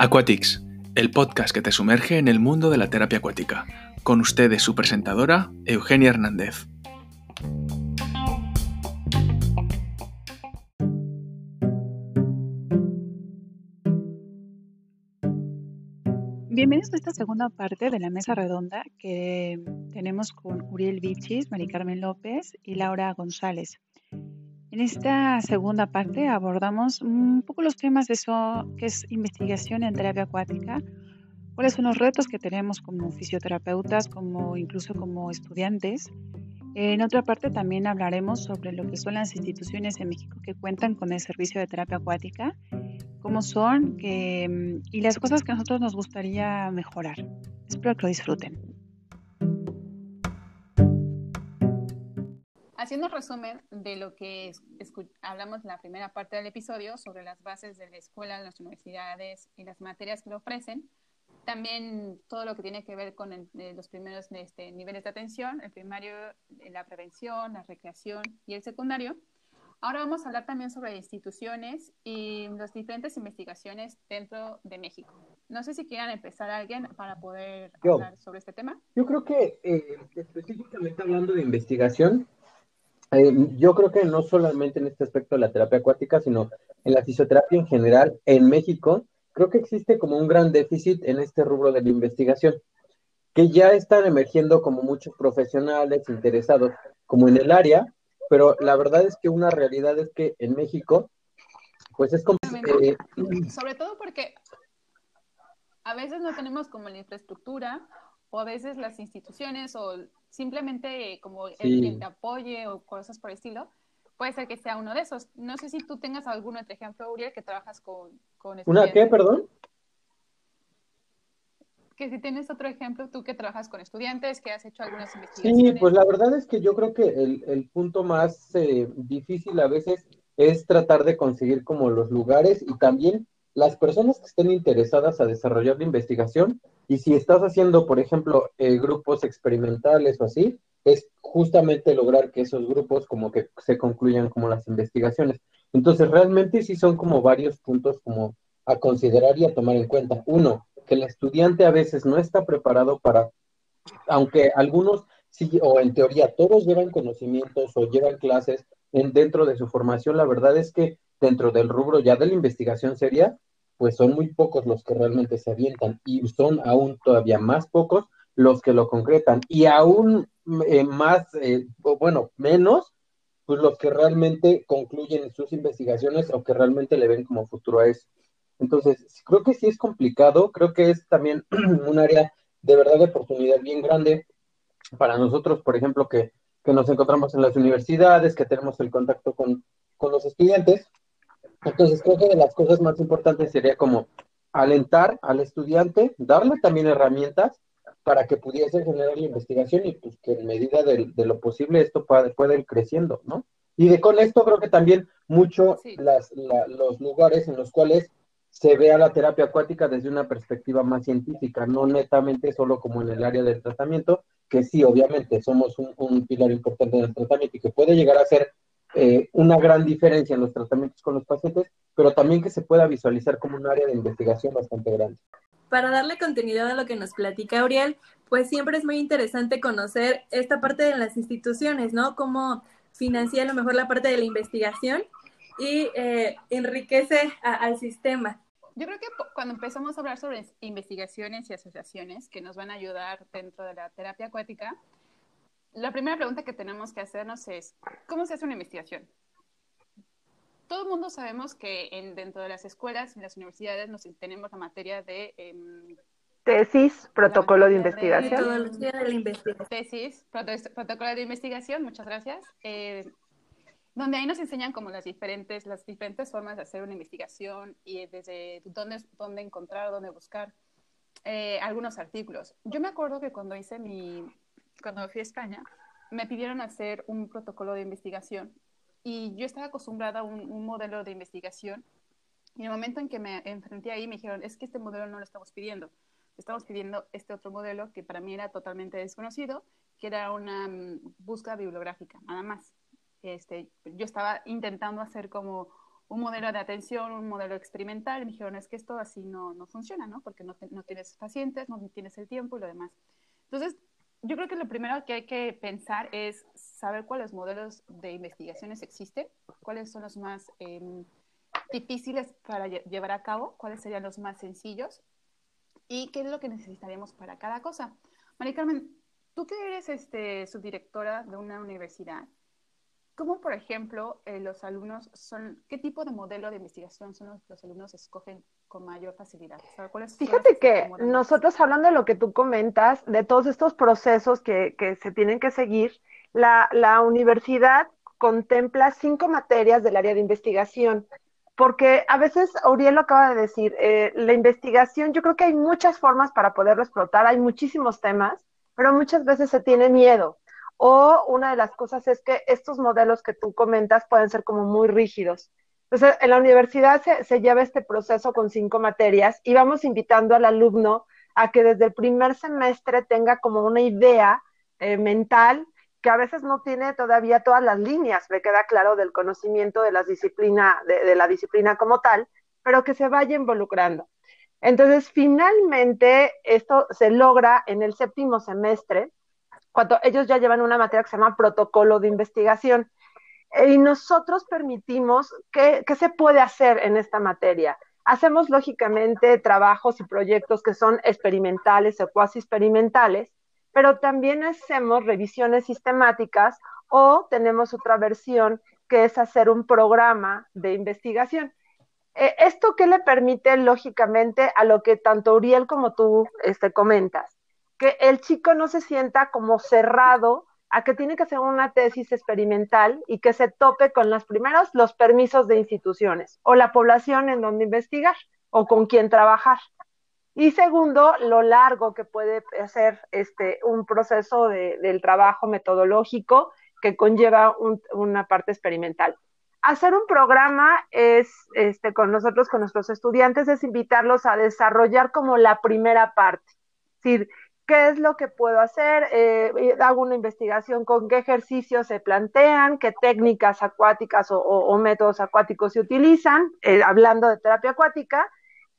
Aquatics, el podcast que te sumerge en el mundo de la terapia acuática. Con ustedes su presentadora, Eugenia Hernández. Bienvenidos a esta segunda parte de la mesa redonda que tenemos con Uriel Vichis, Mari Carmen López y Laura González. En esta segunda parte abordamos un poco los temas de eso que es investigación en terapia acuática, cuáles son los retos que tenemos como fisioterapeutas, como incluso como estudiantes. En otra parte también hablaremos sobre lo que son las instituciones en México que cuentan con el servicio de terapia acuática, cómo son y las cosas que a nosotros nos gustaría mejorar. Espero que lo disfruten. Haciendo resumen de lo que hablamos en la primera parte del episodio sobre las bases de la escuela, las universidades y las materias que lo ofrecen, también todo lo que tiene que ver con los primeros este, niveles de atención, el primario, la prevención, la recreación y el secundario. Ahora vamos a hablar también sobre instituciones y las diferentes investigaciones dentro de México. No sé si quieran empezar alguien para poder hablar sobre este tema. Yo creo que eh, específicamente hablando de investigación, eh, yo creo que no solamente en este aspecto de la terapia acuática, sino en la fisioterapia en general, en México, creo que existe como un gran déficit en este rubro de la investigación, que ya están emergiendo como muchos profesionales interesados como en el área, pero la verdad es que una realidad es que en México, pues es como... Eh, Sobre todo porque a veces no tenemos como la infraestructura o a veces las instituciones o simplemente como el que apoye o cosas por el estilo, puede ser que sea uno de esos. No sé si tú tengas algún otro ejemplo, Uriel, que trabajas con, con ¿Una qué, perdón? Que si tienes otro ejemplo, tú que trabajas con estudiantes, que has hecho algunas investigaciones. Sí, pues la verdad es que yo creo que el, el punto más eh, difícil a veces es tratar de conseguir como los lugares y también las personas que estén interesadas a desarrollar la investigación y si estás haciendo, por ejemplo, eh, grupos experimentales o así, es justamente lograr que esos grupos como que se concluyan como las investigaciones. Entonces, realmente sí son como varios puntos como a considerar y a tomar en cuenta. Uno, que el estudiante a veces no está preparado para, aunque algunos sí, o en teoría todos llevan conocimientos o llevan clases en, dentro de su formación, la verdad es que dentro del rubro ya de la investigación seria, pues son muy pocos los que realmente se avientan y son aún todavía más pocos los que lo concretan y aún eh, más, eh, bueno, menos, pues los que realmente concluyen sus investigaciones o que realmente le ven como futuro a eso. Entonces, creo que sí es complicado, creo que es también un área de verdad de oportunidad bien grande para nosotros, por ejemplo, que, que nos encontramos en las universidades, que tenemos el contacto con, con los estudiantes, entonces, creo que de las cosas más importantes sería como alentar al estudiante, darle también herramientas para que pudiese generar la investigación y pues que en medida de, lo posible esto pueda, ir creciendo, ¿no? Y de con esto creo que también mucho las, los lugares en los cuales se vea la terapia acuática desde una perspectiva más científica, no netamente solo como en el área del tratamiento, que sí, obviamente somos un, un pilar importante del tratamiento y que puede llegar a ser eh, una gran diferencia en los tratamientos con los pacientes, pero también que se pueda visualizar como un área de investigación bastante grande. Para darle continuidad a lo que nos platica Auriel, pues siempre es muy interesante conocer esta parte de las instituciones, ¿no? Cómo financia a lo mejor la parte de la investigación y eh, enriquece al sistema. Yo creo que cuando empezamos a hablar sobre investigaciones y asociaciones que nos van a ayudar dentro de la terapia acuática, la primera pregunta que tenemos que hacernos es, ¿cómo se hace una investigación? Todo el mundo sabemos que en, dentro de las escuelas, en las universidades, nos tenemos la materia de... Em, tesis, protocolo de, investigación. Metodología de la investigación. Tesis, protocolo de investigación, muchas gracias. Eh, donde ahí nos enseñan como las diferentes, las diferentes formas de hacer una investigación y desde dónde, dónde encontrar, dónde buscar eh, algunos artículos. Yo me acuerdo que cuando hice mi, cuando fui a España, me pidieron hacer un protocolo de investigación y yo estaba acostumbrada a un, modelo de investigación y en el momento en que me enfrenté ahí me dijeron, es que este modelo no lo estamos pidiendo, estamos pidiendo este otro modelo que para mí era totalmente desconocido, que era una mm, búsqueda bibliográfica, nada más. Este, yo estaba intentando hacer como un modelo de atención, un modelo experimental, y me dijeron, es que esto así no, no funciona, ¿no? Porque no, no tienes pacientes, no tienes el tiempo y lo demás. Entonces, yo creo que lo primero que hay que pensar es saber cuáles modelos de investigaciones existen, cuáles son los más em, difíciles para llevar a cabo, cuáles serían los más sencillos y qué es lo que necesitaríamos para cada cosa. María Carmen, tú que eres este, subdirectora de una universidad, ¿cómo, por ejemplo, eh, los alumnos son, qué tipo de modelo de investigación son los, los alumnos escogen con mayor facilidad? Fíjate que nosotros hablando de lo que tú comentas, de todos estos procesos que, que se tienen que seguir, la, la universidad contempla cinco materias del área de investigación porque a veces, Auriel lo acaba de decir, eh, la investigación, yo creo que hay muchas formas para poderlo explotar, hay muchísimos temas, pero muchas veces se tiene miedo. O una de las cosas es que estos modelos que tú comentas pueden ser como muy rígidos. Entonces, en la universidad se, lleva este proceso con cinco materias y vamos invitando al alumno a que desde el primer semestre tenga como una idea eh, mental que a veces no tiene todavía todas las líneas, me queda claro, del conocimiento de, la disciplina, de, la disciplina como tal, pero que se vaya involucrando. Entonces, finalmente, esto se logra en el séptimo semestre, cuando ellos ya llevan una materia que se llama protocolo de investigación. Y nosotros permitimos que, que se puede hacer en esta materia. Hacemos, lógicamente, trabajos y proyectos que son experimentales o cuasi experimentales, pero también hacemos revisiones sistemáticas o tenemos otra versión que es hacer un programa de investigación. Eh, ¿Esto qué le permite, lógicamente, a lo que tanto Uriel como tú este, comentas? Que el chico no se sienta como cerrado a que tiene que hacer una tesis experimental y que se tope con los primeros los permisos de instituciones o la población en donde investigar o con quién trabajar. Y segundo, lo largo que puede ser este, un proceso de, del trabajo metodológico que conlleva una parte experimental. Hacer un programa es, este, con nosotros, con nuestros estudiantes, es invitarlos a desarrollar como la primera parte. Es decir, ¿qué es lo que puedo hacer? Eh, hago una investigación con qué ejercicios se plantean, qué técnicas acuáticas o, métodos acuáticos se utilizan, eh, hablando de terapia acuática,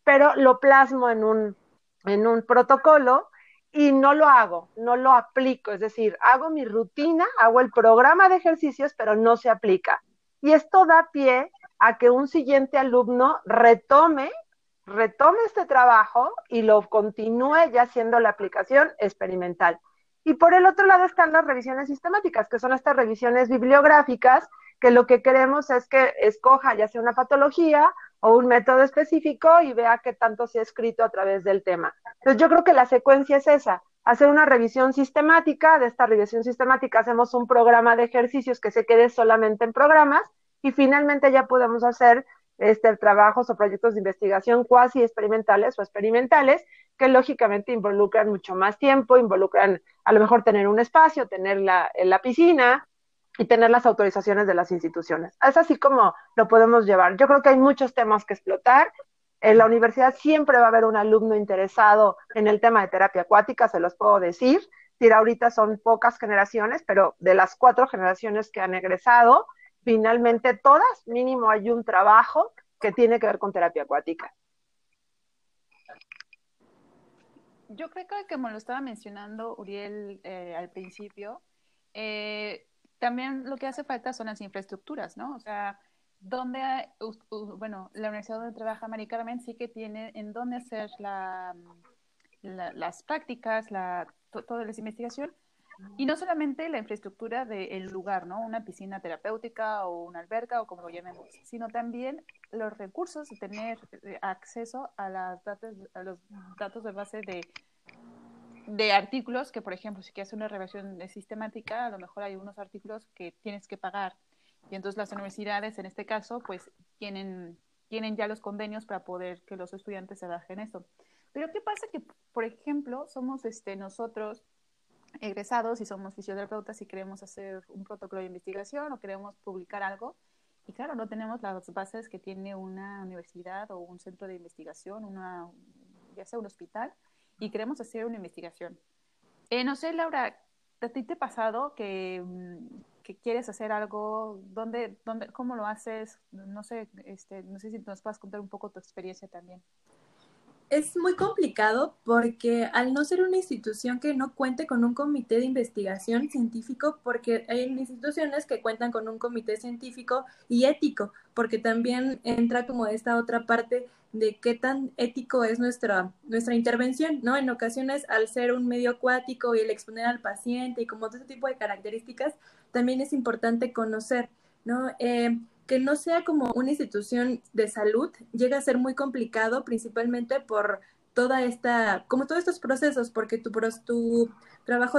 pero lo plasmo en un protocolo y no lo hago, no lo aplico, es decir, hago mi rutina, hago el programa de ejercicios, pero no se aplica. Y esto da pie a que un siguiente alumno retome, retome este trabajo y lo continúe ya haciendo la aplicación experimental. Y por el otro lado están las revisiones sistemáticas, que son estas revisiones bibliográficas, que lo que queremos es que escoja ya sea una patología o un método específico y vea qué tanto se ha escrito a través del tema. Entonces yo creo que la secuencia es esa, hacer una revisión sistemática, de esta revisión sistemática hacemos un programa de ejercicios que se quede solamente en programas y finalmente ya podemos hacer este, trabajos o proyectos de investigación cuasi experimentales o experimentales que lógicamente involucran mucho más tiempo, involucran a lo mejor tener un espacio, tener la, la piscina, y tener las autorizaciones de las instituciones. Es así como lo podemos llevar. Yo creo que hay muchos temas que explotar. En la universidad siempre va a haber un alumno interesado en el tema de terapia acuática, se los puedo decir. decir, ahorita son pocas generaciones, pero de las cuatro generaciones que han egresado, finalmente todas, mínimo hay un trabajo que tiene que ver con terapia acuática. Yo creo que como lo estaba mencionando Uriel eh, al principio, eh, también lo que hace falta son las infraestructuras, ¿no? O sea, donde, bueno, la universidad donde trabaja Mari Carmen sí que tiene en dónde hacer la, las prácticas, la, toda la investigación, y no solamente la infraestructura del lugar, ¿no? Una piscina terapéutica o una alberca o como lo llamemos, sino también los recursos de tener eh, acceso a, las datos, a los datos de base de de artículos que, por ejemplo, si quieres una revisión sistemática, a lo mejor hay unos artículos que tienes que pagar. Y entonces las universidades, en este caso, pues tienen, tienen ya los convenios para poder que los estudiantes se bajen eso. Pero ¿qué pasa? Que, por ejemplo, somos este, nosotros egresados y somos fisioterapeutas y queremos hacer un protocolo de investigación o queremos publicar algo. Y claro, no tenemos las bases que tiene una universidad o un centro de investigación, una, ya sea un hospital y queremos hacer una investigación. Eh, no sé, Laura, ¿a ti te ha pasado que, mm, que quieres hacer algo, ¿dónde, dónde, ¿cómo lo haces? No sé, este, no sé si nos puedes contar un poco tu experiencia también es muy complicado porque al no ser una institución que no cuente con un comité de investigación científico, porque hay instituciones que cuentan con un comité científico y ético, porque también entra como esta otra parte de qué tan ético es nuestra, nuestra intervención, ¿no? En ocasiones, al ser un medio acuático y el exponer al paciente y como todo ese tipo de características, también es importante conocer, ¿no? Eh, que no sea como una institución de salud llega a ser muy complicado, principalmente por toda esta, como todos estos procesos, porque tu, tu trabajo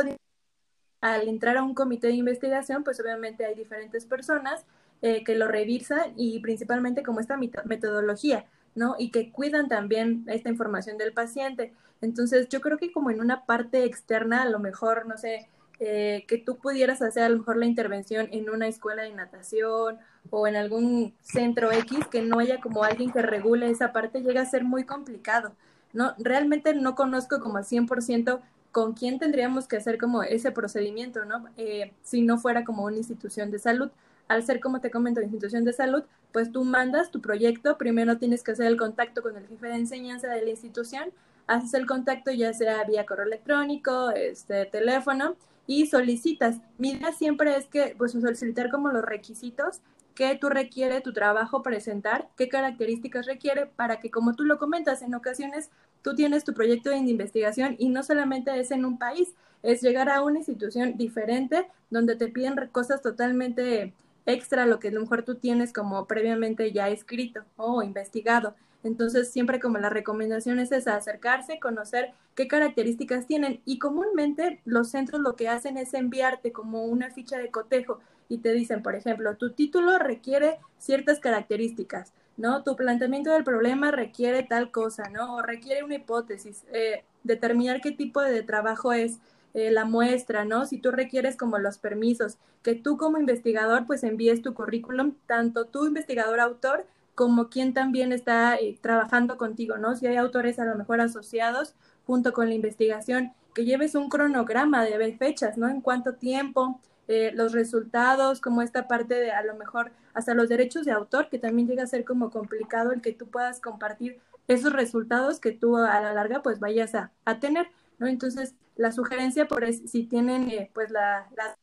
al entrar a un comité de investigación, pues obviamente hay diferentes personas eh, que lo revisan y principalmente como esta metodología, ¿no? Y que cuidan también esta información del paciente. Entonces, yo creo que como en una parte externa, a lo mejor, no sé, eh, que tú pudieras hacer a lo mejor la intervención en una escuela de natación o en algún centro X que no haya como alguien que regule esa parte, llega a ser muy complicado. No, realmente no conozco como al 100% con quién tendríamos que hacer como ese procedimiento, ¿no? Eh, si no fuera como una institución de salud. Al ser, como te comento, institución de salud, pues tú mandas tu proyecto, primero tienes que hacer el contacto con el jefe de enseñanza de la institución, haces el contacto ya sea vía correo electrónico, este teléfono, y solicitas. Mi idea siempre es que, pues, solicitar como los requisitos que tú requiere tu trabajo presentar, qué características requiere para que, como tú lo comentas, en ocasiones tú tienes tu proyecto de investigación y no solamente es en un país, es llegar a una institución diferente donde te piden cosas totalmente extra lo que a lo mejor tú tienes como previamente ya escrito o investigado. Entonces, siempre como la recomendación es esa, acercarse, conocer qué características tienen. Y comúnmente los centros lo que hacen es enviarte como una ficha de cotejo y te dicen, por ejemplo, tu título requiere ciertas características, ¿no? Tu planteamiento del problema requiere tal cosa, ¿no? O requiere una hipótesis, eh, determinar qué tipo de trabajo es. Eh, la muestra, ¿no? Si tú requieres como los permisos, que tú como investigador pues envíes tu currículum, tanto tu investigador autor como quien también está eh, trabajando contigo, ¿no? Si hay autores a lo mejor asociados junto con la investigación, que lleves un cronograma de fechas, ¿no? En cuánto tiempo, eh, los resultados, como esta parte de a lo mejor hasta los derechos de autor, que también llega a ser como complicado el que tú puedas compartir esos resultados que tú a la larga pues vayas a, tener, ¿no? Entonces, la sugerencia por es, si tienen eh, pues la, la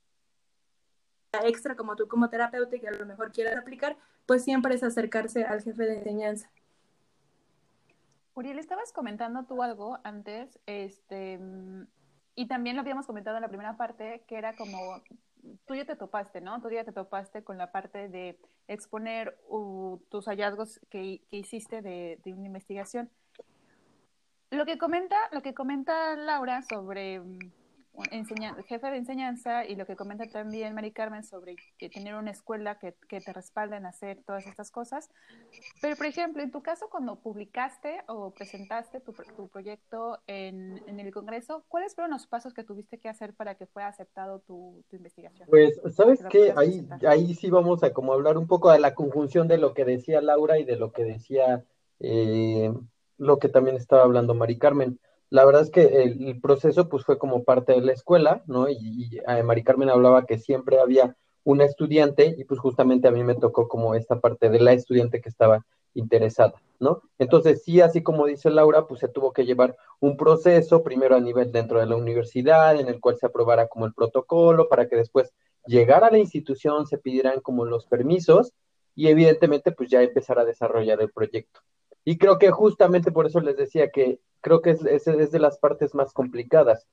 extra como tú como terapeuta que a lo mejor quieras aplicar, pues siempre es acercarse al jefe de enseñanza. Uriel, estabas comentando tú algo antes, este, y también lo habíamos comentado en la primera parte, que era como, tú ya te topaste, ¿no? Tú ya te topaste con la parte de exponer tus hallazgos que, hiciste de, de, una investigación. Lo que comenta, lo que comenta Laura sobre jefe de enseñanza y lo que comenta también Mari Carmen sobre que tener una escuela que, que, te respalde en hacer todas estas cosas. Pero, por ejemplo, en tu caso, cuando publicaste o presentaste tu, tu proyecto en, en, el Congreso, ¿cuáles fueron los pasos que tuviste que hacer para que fuera aceptado tu, tu investigación? Pues, ¿sabes qué? Ahí, ahí sí vamos a como hablar un poco de la conjunción de lo que decía Laura y de lo que decía, eh, lo que también estaba hablando Mari Carmen la verdad es que el, proceso pues fue como parte de la escuela, ¿no? Y, y eh, Mari Carmen hablaba que siempre había una estudiante y pues justamente a mí me tocó como esta parte de la estudiante que estaba interesada, ¿no? Entonces sí, así como dice Laura, pues se tuvo que llevar un proceso, primero a nivel dentro de la universidad, en el cual se aprobara como el protocolo, para que después llegara a la institución, se pidieran como los permisos y evidentemente pues ya empezar a desarrollar el proyecto. Y creo que justamente por eso les decía que creo que es, es, de las partes más complicadas.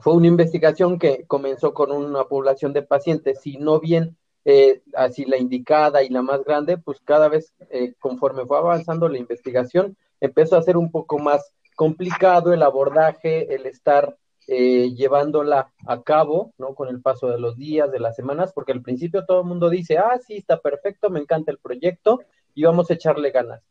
Fue una investigación que comenzó con una población de pacientes, si no bien eh, así la indicada y la más grande, pues cada vez eh, conforme fue avanzando la investigación, empezó a ser un poco más complicado el abordaje, el estar eh, llevándola a cabo, ¿no? Con el paso de los días, de las semanas, porque al principio todo el mundo dice, ah, sí, está perfecto, me encanta el proyecto y vamos a echarle ganas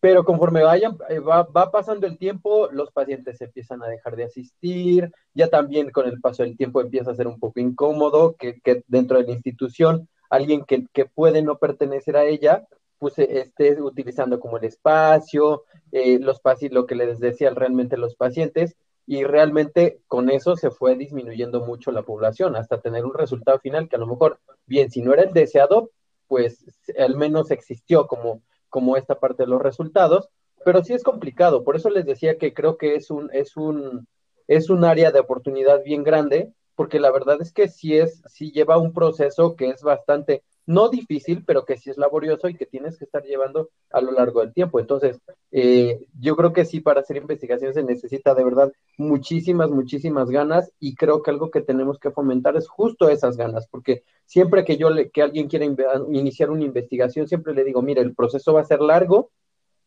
pero conforme vayan, eh, va, pasando el tiempo, los pacientes empiezan a dejar de asistir, ya también con el paso del tiempo empieza a ser un poco incómodo que, dentro de la institución alguien que, puede no pertenecer a ella, pues eh, esté utilizando como el espacio, eh, los lo que les decía realmente los pacientes, y realmente con eso se fue disminuyendo mucho la población hasta tener un resultado final que a lo mejor, bien, si no era el deseado, pues al menos existió como, como esta parte de los resultados, pero sí es complicado, por eso les decía que creo que es un, es un, es un área de oportunidad bien grande, porque la verdad es que sí es, sí lleva un proceso que es bastante no difícil, pero que sí es laborioso y que tienes que estar llevando a lo largo del tiempo. Entonces, eh, yo creo que sí, para hacer investigación se necesita de verdad muchísimas, muchísimas ganas y creo que algo que tenemos que fomentar es justo esas ganas, porque siempre que yo le, que alguien quiera iniciar una investigación, siempre le digo, mire, el proceso va a ser largo,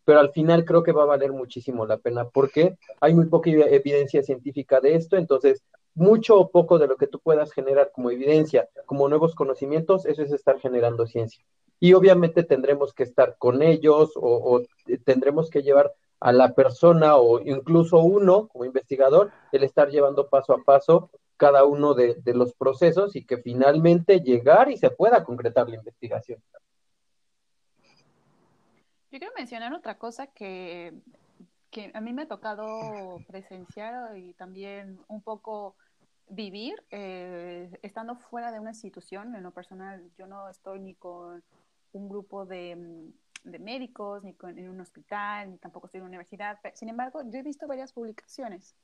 pero al final creo que va a valer muchísimo la pena porque hay muy poca evidencia científica de esto, entonces mucho o poco de lo que tú puedas generar como evidencia, como nuevos conocimientos, eso es estar generando ciencia. Y obviamente tendremos que estar con ellos o, tendremos que llevar a la persona o incluso uno como investigador, el estar llevando paso a paso cada uno de, los procesos y que finalmente llegar y se pueda concretar la investigación. Yo quiero mencionar otra cosa que, que a mí me ha tocado presenciar y también un poco vivir eh, estando fuera de una institución. En lo personal, yo no estoy ni con un grupo de, mm, de médicos, ni en un hospital, ni tampoco estoy en una universidad. Sin embargo, yo he visto varias publicaciones.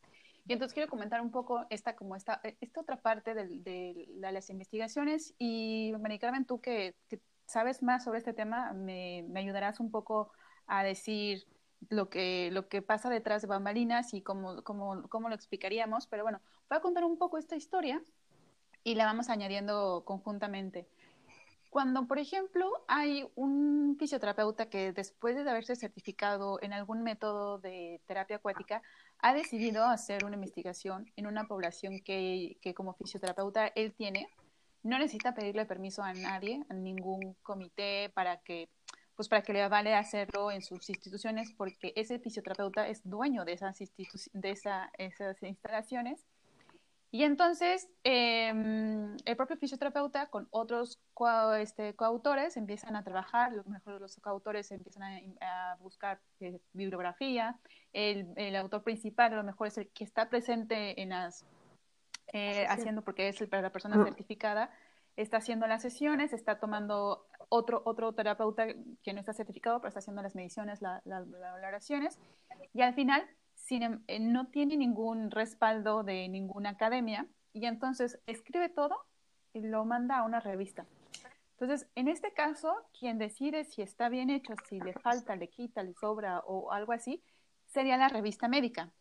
Y entonces quiero comentar un poco esta, como esta, eh, esta otra parte de, de, las investigaciones. Y, María Carmen, tú que, que, sabes más sobre este tema, me, me ayudarás un poco a decir lo que, lo que pasa detrás de bambalinas y cómo, cómo, cómo lo explicaríamos. Pero bueno, voy a contar un poco esta historia y la vamos añadiendo conjuntamente. Cuando, por ejemplo, hay un fisioterapeuta que después de haberse certificado en algún método de terapia acuática, ha decidido hacer una investigación en una población que, que como fisioterapeuta él tiene, no necesita pedirle permiso a nadie, a ningún comité para que pues para que le vale hacerlo en sus instituciones, porque ese fisioterapeuta es dueño de esas, de esa, esas instalaciones. Y entonces em, el propio fisioterapeuta con otros este, coautores empiezan a trabajar, lo mejor los coautores empiezan a, buscar eh, bibliografía, el, el, autor principal a lo mejor es el que está presente en las, eh, haciendo, porque es el, la persona mm. certificada, está haciendo las sesiones, está tomando otro, otro terapeuta que no está certificado, pero está haciendo las mediciones, las valoraciones, y al final sin, em, eh, no tiene ningún respaldo de ninguna academia, y entonces escribe todo y lo manda a una revista. Entonces, en este caso, quien decide si está bien hecho, si le falta, le quita, le sobra o algo así, sería la revista médica.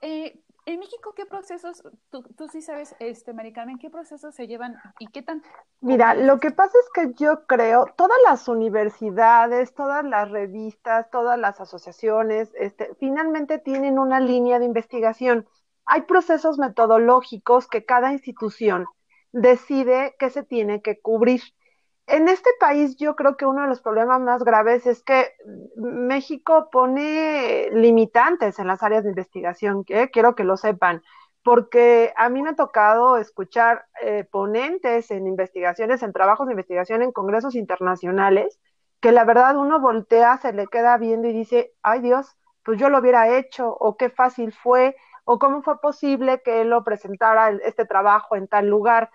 Eh, en México, ¿qué procesos, tú, sí sabes, este, Mari Carmen, qué procesos se llevan y qué tan... Mira, lo que pasa es que yo creo, todas las universidades, todas las revistas, todas las asociaciones, este, finalmente tienen una línea de investigación. Hay procesos metodológicos que cada institución decide que se tiene que cubrir en este país yo creo que uno de los problemas más graves es que México pone limitantes en las áreas de investigación, que quiero que lo sepan, porque a mí me ha tocado escuchar eh, ponentes en investigaciones, en trabajos de investigación en congresos internacionales, que la verdad uno voltea, se le queda viendo y dice, ay Dios, pues yo lo hubiera hecho, o qué fácil fue, o cómo fue posible que él lo presentara este trabajo en tal lugar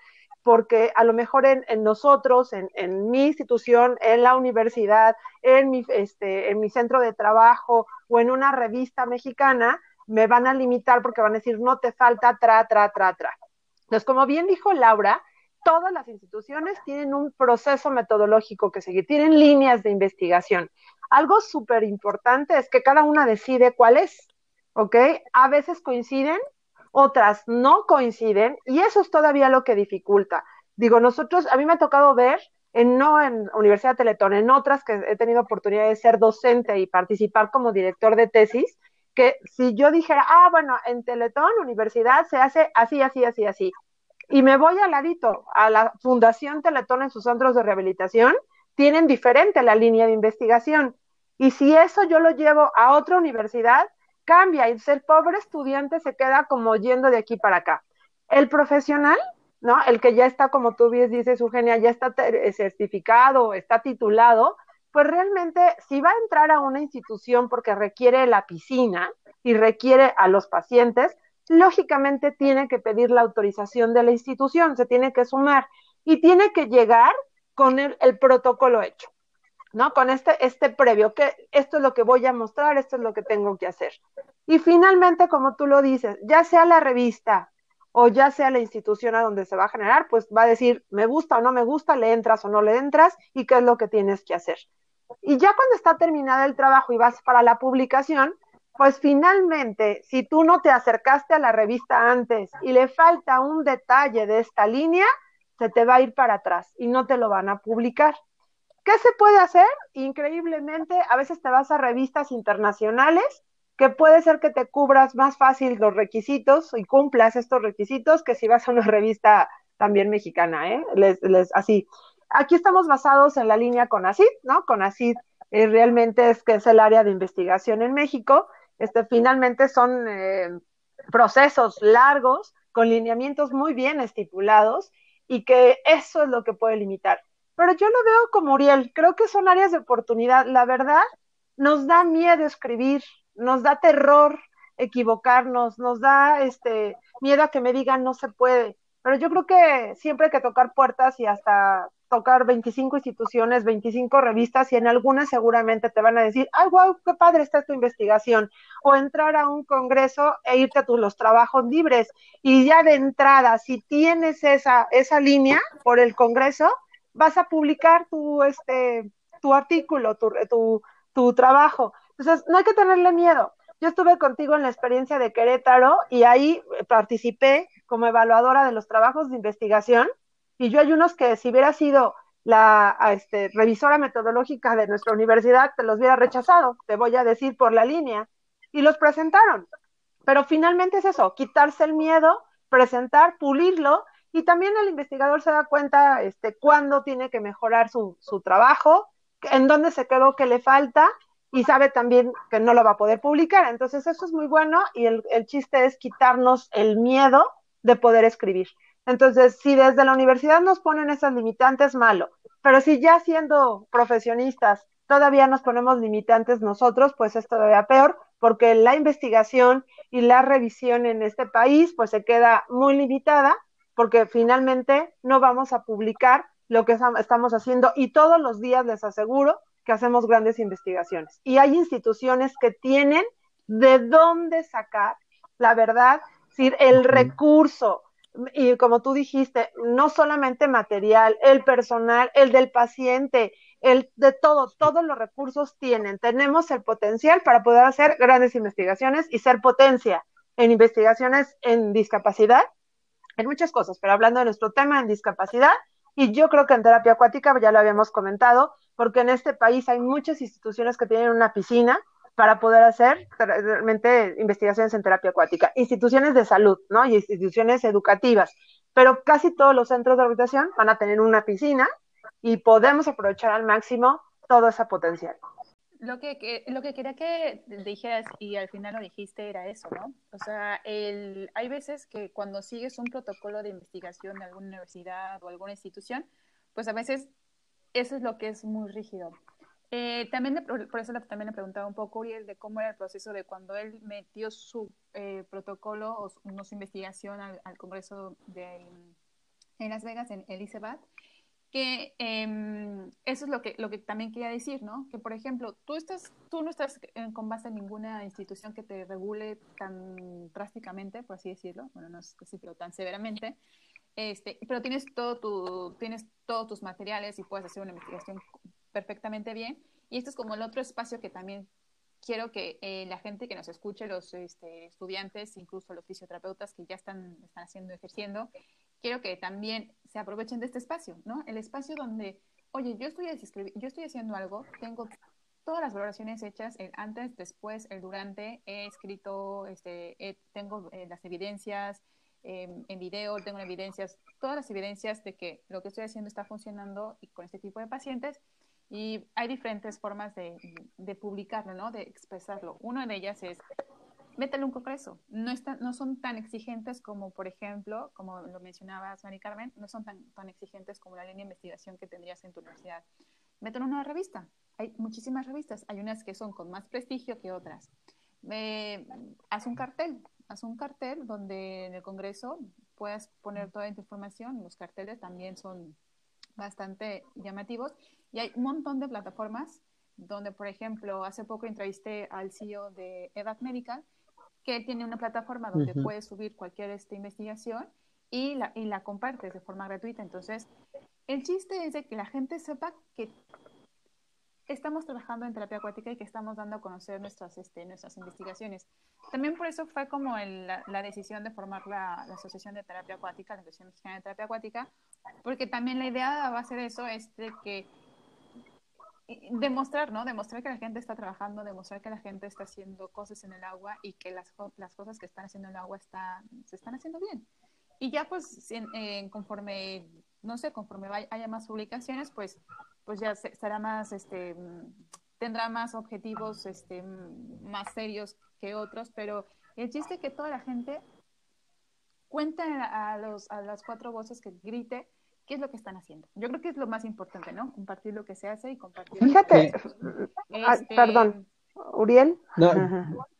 porque a lo mejor en, nosotros, en, mi institución, en la universidad, en mi, este, en mi centro de trabajo o en una revista mexicana, me van a limitar porque van a decir, no te falta tra, tra, tra, tra. Entonces, como bien dijo Laura, todas las instituciones tienen un proceso metodológico que seguir, tienen líneas de investigación. Algo súper importante es que cada una decide cuál es, ¿ok? A veces coinciden, otras no coinciden y eso es todavía lo que dificulta. Digo, nosotros, a mí me ha tocado ver, en, no en Universidad Teletón, en otras que he tenido oportunidad de ser docente y participar como director de tesis, que si yo dijera, ah, bueno, en Teletón, universidad, se hace así, así, así, así, y me voy al ladito, a la Fundación Teletón en sus centros de rehabilitación, tienen diferente la línea de investigación. Y si eso yo lo llevo a otra universidad, cambia y el pobre estudiante se queda como yendo de aquí para acá. El profesional, ¿no? El que ya está, como tú bien dices, Eugenia, ya está eh, certificado, está titulado, pues realmente si va a entrar a una institución porque requiere la piscina y requiere a los pacientes, lógicamente tiene que pedir la autorización de la institución, se tiene que sumar y tiene que llegar con el, protocolo hecho, ¿no? Con este, este previo, que esto es lo que voy a mostrar, esto es lo que tengo que hacer. Y finalmente, como tú lo dices, ya sea la revista o ya sea la institución a donde se va a generar, pues va a decir, me gusta o no me gusta, le entras o no le entras y qué es lo que tienes que hacer. Y ya cuando está terminado el trabajo y vas para la publicación, pues finalmente, si tú no te acercaste a la revista antes y le falta un detalle de esta línea, se te va a ir para atrás y no te lo van a publicar. ¿Qué se puede hacer? Increíblemente, a veces te vas a revistas internacionales que puede ser que te cubras más fácil los requisitos y cumplas estos requisitos que si vas a una revista también mexicana, ¿eh? Les, les, así. Aquí estamos basados en la línea CONACID, ¿no? CONACID eh, realmente es que es el área de investigación en México este, finalmente son eh, procesos largos, con lineamientos muy bien estipulados y que eso es lo que puede limitar. Pero yo lo veo como Uriel, creo que son áreas de oportunidad. La verdad, nos da miedo escribir, nos da terror equivocarnos, nos da este miedo a que me digan no se puede. Pero yo creo que siempre hay que tocar puertas y hasta tocar 25 instituciones, 25 revistas y en algunas seguramente te van a decir, ay, wow, qué padre está tu investigación. O entrar a un congreso e irte a tus los trabajos libres. Y ya de entrada, si tienes esa, esa línea por el congreso, vas a publicar tu, este, tu artículo, tu, tu, tu trabajo. Entonces, no hay que tenerle miedo. Yo estuve contigo en la experiencia de Querétaro y ahí participé como evaluadora de los trabajos de investigación y yo hay unos que si hubiera sido la este, revisora metodológica de nuestra universidad, te los hubiera rechazado, te voy a decir por la línea. Y los presentaron. Pero finalmente es eso, quitarse el miedo, presentar, pulirlo, y también el investigador se da cuenta este, cuándo tiene que mejorar su, su trabajo, en dónde se quedó, qué le falta, y sabe también que no lo va a poder publicar. Entonces eso es muy bueno y el, el chiste es quitarnos el miedo de poder escribir. Entonces, si desde la universidad nos ponen esas limitantes, malo. Pero si ya siendo profesionistas todavía nos ponemos limitantes nosotros, pues es todavía peor, porque la investigación y la revisión en este país, pues se queda muy limitada, porque finalmente no vamos a publicar lo que estamos haciendo y todos los días les aseguro que hacemos grandes investigaciones. Y hay instituciones que tienen de dónde sacar, la verdad, decir, el recurso, y como tú dijiste, no solamente material, el personal, el del paciente, el de todo, todos los recursos tienen. Tenemos el potencial para poder hacer grandes investigaciones y ser potencia en investigaciones en discapacidad, en muchas cosas, pero hablando de nuestro tema en discapacidad, y yo creo que en terapia acuática, ya lo habíamos comentado, porque en este país hay muchas instituciones que tienen una piscina, para poder hacer realmente investigaciones en terapia acuática. Instituciones de salud, ¿no? Y instituciones educativas. Pero casi todos los centros de rehabilitación van a tener una piscina y podemos aprovechar al máximo todo ese potencial. Lo que, lo que quería que dijeras y al final lo dijiste era eso, ¿no? O sea, el, hay veces que cuando sigues un protocolo de investigación de alguna universidad o alguna institución, pues a veces eso es lo que es muy rígido. Eh, también por eso también le preguntaba un poco Uriel de cómo era el proceso de cuando él metió su eh, protocolo o su, investigación al, Congreso de Las Vegas, en el ICEBAT, que em, eso es lo que, lo que también quería decir, ¿no? Que, por ejemplo, tú, estás, tú no estás con base en ninguna institución que te regule tan drásticamente, por así decirlo, bueno, no es así, pero tan severamente, este, pero tienes, todo tu, tienes todos tus materiales y puedes hacer una investigación perfectamente bien. Y esto es como el otro espacio que también quiero que eh, la gente que nos escuche, los este, estudiantes, incluso los fisioterapeutas que ya están, están haciendo, ejerciendo, quiero que también se aprovechen de este espacio, ¿no? El espacio donde, oye, yo estoy, yo estoy haciendo algo, tengo todas las valoraciones hechas, el antes, después, el durante, he escrito, este, tengo eh, las evidencias, em, en video, tengo evidencias, todas las evidencias de que lo que estoy haciendo está funcionando y con este tipo de pacientes y hay diferentes formas de, publicarlo, ¿no? De expresarlo. Una de ellas es, métele un congreso. No, no son tan exigentes como, por ejemplo, como lo mencionabas, Mari Carmen, no son tan, tan exigentes como la línea de investigación que tendrías en tu universidad. Mételo en una revista. Hay muchísimas revistas. Hay unas que son con más prestigio que otras. haz un cartel. haz un cartel donde en el Congreso puedas poner toda esta información. Los carteles también son bastante llamativos y hay un montón de plataformas donde, por ejemplo, hace poco entrevisté al CEO de EVAC Medical, que tiene una plataforma donde puedes subir cualquier esta investigación y la, y la compartes de forma gratuita. Entonces, el chiste es de que la gente sepa que estamos trabajando en terapia acuática y que estamos dando a conocer nuestras, este, nuestras investigaciones. También por eso fue como la, la, decisión de formar la, la, Asociación de Terapia Acuática, la Asociación Mexicana de Terapia Acuática, porque también la idea a base de eso es de que demostrar, ¿no? Demostrar que la gente está trabajando, demostrar que la gente está haciendo cosas en el agua y que las, las cosas que están haciendo en el agua está, se están haciendo bien. Y ya pues en, conforme, no sé, conforme haya más publicaciones, pues, pues ya será más, este, tendrá más objetivos, este, más serios que otros, pero el chiste es que toda la gente cuenta a, los, a las cuatro voces que grite qué es lo que están haciendo. Yo creo que es lo más importante, ¿no? Compartir lo que se hace y compartir. Fíjate, ah, este, perdón, Uriel.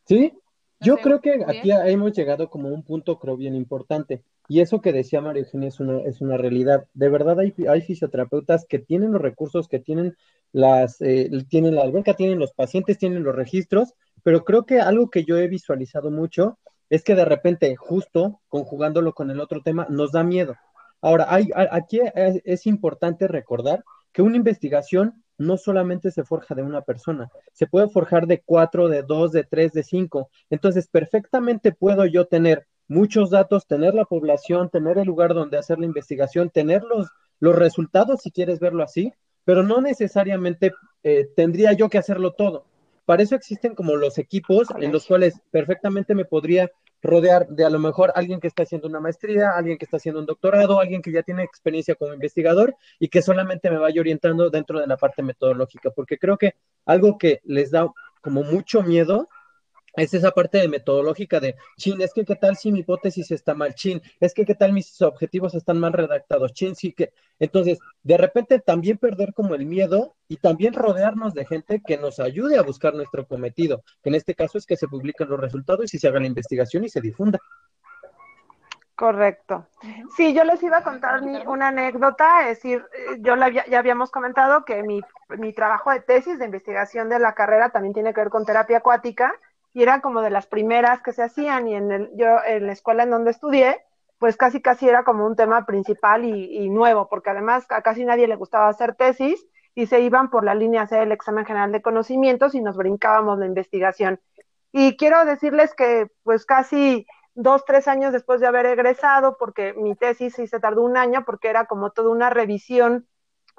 sí, yo creo que aquí hemos llegado como a un punto creo bien importante. Y eso que decía María Eugenia es una, es una realidad. De verdad hay, hay fisioterapeutas que tienen los recursos, que tienen las, eh, tienen la alberca, tienen los pacientes, tienen los registros, pero creo que algo que yo he visualizado mucho es que de repente, justo conjugándolo con el otro tema, nos da miedo. Ahora, hay, aquí es, importante recordar que una investigación no solamente se forja de una persona, se puede forjar de cuatro, de dos, de tres, de cinco. Entonces, perfectamente puedo yo tener muchos datos, tener la población, tener el lugar donde hacer la investigación, tener los, los resultados, si quieres verlo así, pero no necesariamente eh, tendría yo que hacerlo todo. Para eso existen como los equipos en los cuales perfectamente me podría rodear de a lo mejor alguien que está haciendo una maestría, alguien que está haciendo un doctorado, alguien que ya tiene experiencia como investigador y que solamente me vaya orientando dentro de la parte metodológica, porque creo que algo que les da como mucho miedo es esa parte de metodológica de, chin, es que qué tal si mi hipótesis está mal, chin, es que qué tal mis objetivos están mal redactados, chin, sí que... Entonces, de repente también perder como el miedo y también rodearnos de gente que nos ayude a buscar nuestro cometido, que en este caso es que se publiquen los resultados y se haga la investigación y se difunda. Correcto. Sí, yo les iba a contar una anécdota, es decir, eh, yo ya habíamos comentado que mi, mi trabajo de tesis de investigación de la carrera también tiene que ver con terapia acuática y era como de las primeras que se hacían y en el, yo en la escuela en donde estudié, pues casi casi era como un tema principal y, nuevo, porque además a casi nadie le gustaba hacer tesis y se iban por la línea hacer el examen general de conocimientos y nos brincábamos la investigación. Y quiero decirles que pues casi dos, tres años después de haber egresado, porque mi tesis sí se tardó un año, porque era como toda una revisión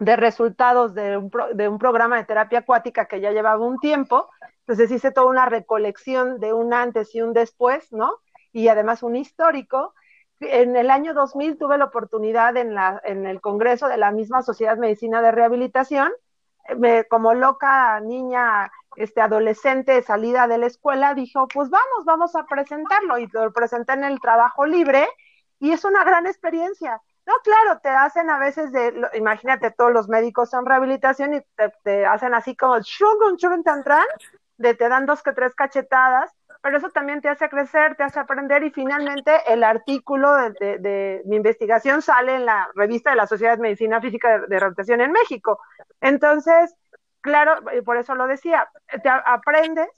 de resultados de un, de un programa de terapia acuática que ya llevaba un tiempo, entonces hice toda una recolección de un antes y un después, ¿no? Y además un histórico. En el año 2000 tuve la oportunidad en, la, en el Congreso de la misma Sociedad Medicina de Rehabilitación, me, como loca niña, este, adolescente salida de la escuela, dijo, pues vamos, vamos a presentarlo. Y lo presenté en el trabajo libre y es una gran experiencia. No, claro, te hacen a veces de, imagínate, todos los médicos son rehabilitación y te, hacen así como, tan, de te dan dos que tres cachetadas, pero eso también te hace crecer, te hace aprender y finalmente el artículo de, mi investigación sale en la revista de la Sociedad de Medicina Física de, de en México. Entonces, claro, por eso lo decía, te aprendes,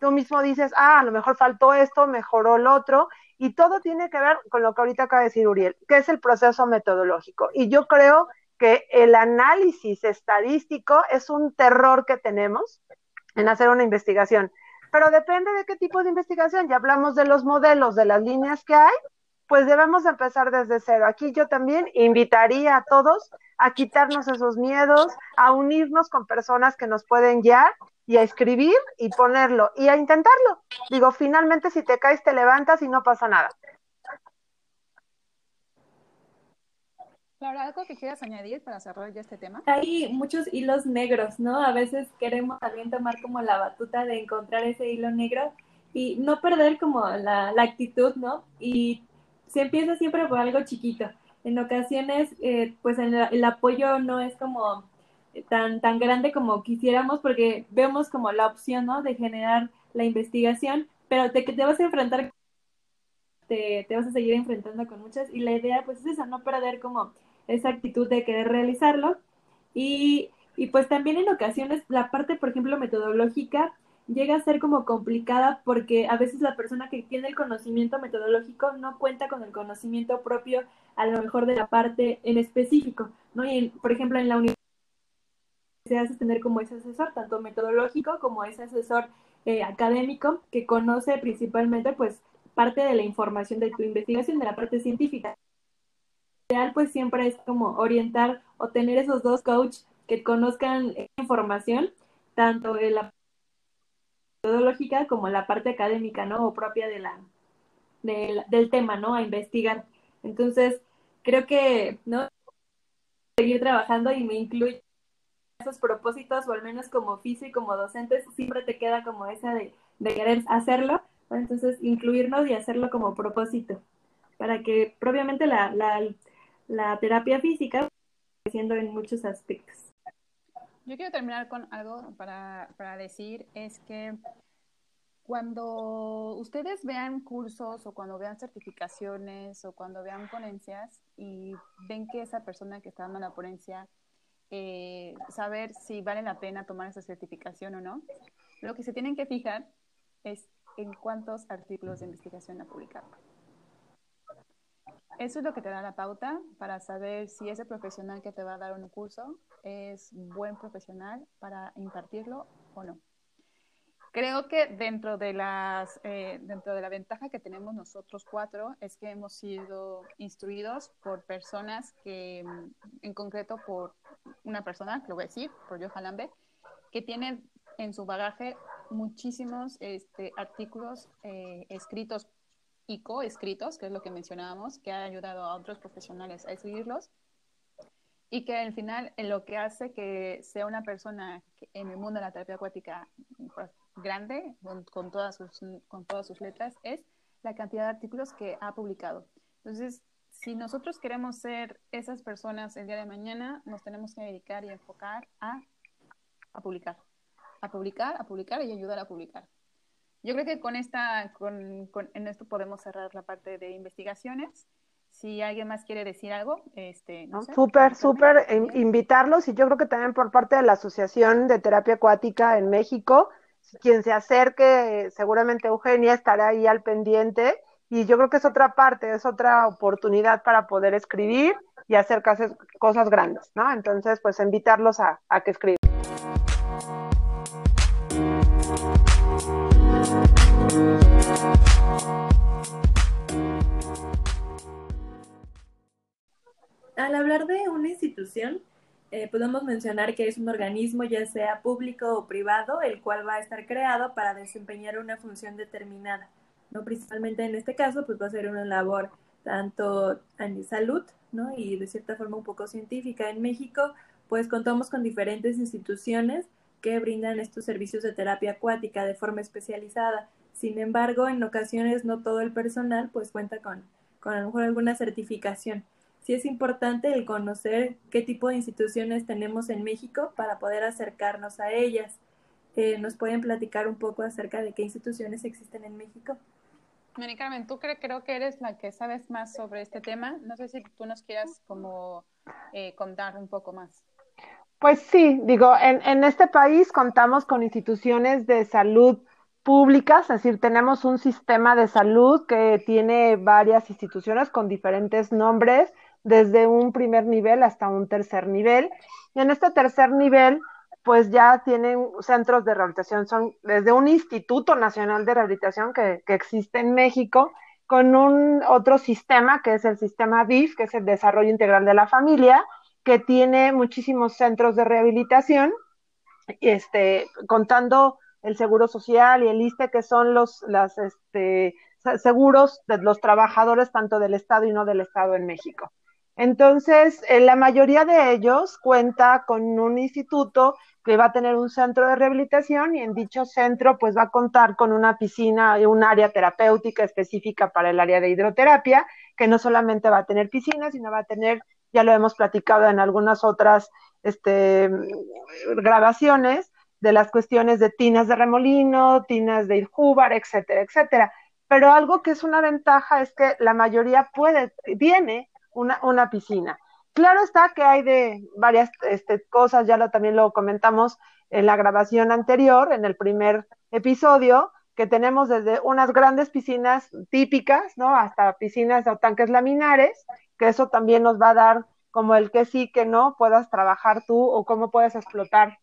tú mismo dices, ah, a lo mejor faltó esto, mejoró lo otro, y todo tiene que ver con lo que ahorita acaba de decir Uriel, que es el proceso metodológico. Y yo creo que el análisis estadístico es un terror que tenemos en hacer una investigación. Pero depende de qué tipo de investigación. Ya hablamos de los modelos, de las líneas que hay, pues debemos empezar desde cero. Aquí yo también invitaría a todos a quitarnos esos miedos, a unirnos con personas que nos pueden guiar y a escribir y ponerlo y a intentarlo. Digo, finalmente si te caes te levantas y no pasa nada. Laura, ¿algo que quieras añadir para cerrar ya este tema? Hay muchos hilos negros, ¿no? A veces queremos también tomar como la batuta de encontrar ese hilo negro y no perder como la, actitud, ¿no? Y se empieza siempre por algo chiquito. En ocasiones, eh, pues el, apoyo no es como tan, tan grande como quisiéramos porque vemos como la opción, ¿no? De generar la investigación, pero que te vas a enfrentar te, vas a seguir enfrentando con muchas y la idea pues es esa, no perder como esa actitud de querer realizarlo y, y pues también en ocasiones la parte, por ejemplo, metodológica llega a ser como complicada porque a veces la persona que tiene el conocimiento metodológico no cuenta con el conocimiento propio a lo mejor de la parte en específico, ¿no? Y por ejemplo, en la universidad se hace tener como ese asesor, tanto metodológico como ese asesor eh, académico que conoce principalmente pues parte de la información de tu investigación, de la parte científica. Ideal pues siempre es como orientar o tener esos dos coaches que conozcan información, tanto en la metodológica como la parte académica, ¿no? O propia de la, del tema, ¿no? A investigar. Entonces, creo que, ¿no? Seguir trabajando y me incluye esos propósitos, o al menos como oficio y como docentes, siempre te queda como esa de, querer hacerlo, entonces incluirnos y hacerlo como propósito, para que propiamente la, la terapia física creciendo en muchos aspectos. Yo quiero terminar con algo para, para decir, es que cuando ustedes vean cursos o cuando vean certificaciones o cuando vean ponencias y ven que esa persona que está dando la ponencia, eh, saber si vale la pena tomar esa certificación o no, lo que se tienen que fijar es en cuántos artículos de investigación ha publicado. Eso es lo que te da la pauta para saber si ese profesional que te va a dar un curso es buen profesional para impartirlo o no. Creo que dentro de, las, eh, dentro de la ventaja que tenemos nosotros cuatro es que hemos sido instruidos por personas que, en concreto por una persona, lo voy a decir, por Johan Lambe, que tiene en su bagaje muchísimos este, artículos eh, escritos y coescritos, que es lo que mencionábamos, que ha ayudado a otros profesionales a escribirlos y que al final en lo que hace que sea una persona en el mundo de la terapia acuática grande, con, todas sus, con todas sus letras, es la cantidad de artículos que ha publicado. Entonces, si nosotros queremos ser esas personas el día de mañana, nos tenemos que dedicar y enfocar a, a publicar, a publicar, a publicar y ayudar a publicar. Yo creo que con esta, con, en esto podemos cerrar la parte de investigaciones. Si alguien más quiere decir algo, este, no, súper, súper invitarlos y yo creo que también por parte de la Asociación de Terapia Acuática en México, quien se acerque, seguramente Eugenia estará ahí al pendiente y yo creo que es otra parte, es otra oportunidad para poder escribir y hacer cosas, grandes, ¿no? Entonces, pues invitarlos a, a que escriban. Al hablar de una institución, eh, podemos mencionar que es un organismo ya sea público o privado, el cual va a estar creado para desempeñar una función determinada. ¿no? Principalmente en este caso, pues va a ser una labor tanto en salud, ¿no? Y de cierta forma un poco científica. En México, pues contamos con diferentes instituciones que brindan estos servicios de terapia acuática de forma especializada. Sin embargo, en ocasiones no todo el personal pues cuenta con, con a lo mejor alguna certificación sí es importante el conocer qué tipo de instituciones tenemos en México para poder acercarnos a ellas. Eh, ¿Nos pueden platicar un poco acerca de qué instituciones existen en México? Mari Carmen, tú creo que eres la que sabes más sobre este tema. No sé si tú nos quieras como eh, contar un poco más. Pues sí, digo, en, en este país contamos con instituciones de salud públicas, es decir, tenemos un sistema de salud que tiene varias instituciones con diferentes nombres desde un primer nivel hasta un tercer nivel. Y en este tercer nivel, pues ya tienen centros de rehabilitación, son desde un Instituto Nacional de Rehabilitación que, existe en México, con un otro sistema que es el sistema DIF, que es el Desarrollo Integral de la Familia, que tiene muchísimos centros de rehabilitación, este, contando el Seguro Social y el ISTE, que son los las, este, seguros de los trabajadores tanto del Estado y no del Estado en México. Entonces, eh, la mayoría de ellos cuenta con un instituto que va a tener un centro de rehabilitación y en dicho centro pues va a contar con una piscina y un área terapéutica específica para el área de hidroterapia, que no solamente va a tener piscina, sino va a tener, ya lo hemos platicado en algunas otras este, grabaciones, de las cuestiones de tinas de remolino, tinas de irjúbar, etcétera, etcétera. pero algo que es una ventaja es que la mayoría puede, tiene una, piscina. Claro está que hay de varias este, cosas, ya lo, también lo comentamos en la grabación anterior, en el primer episodio, que tenemos desde unas grandes piscinas típicas, ¿no? Hasta piscinas o tanques laminares, que eso también nos va a dar como el que sí, que no puedas trabajar tú o cómo puedes explotar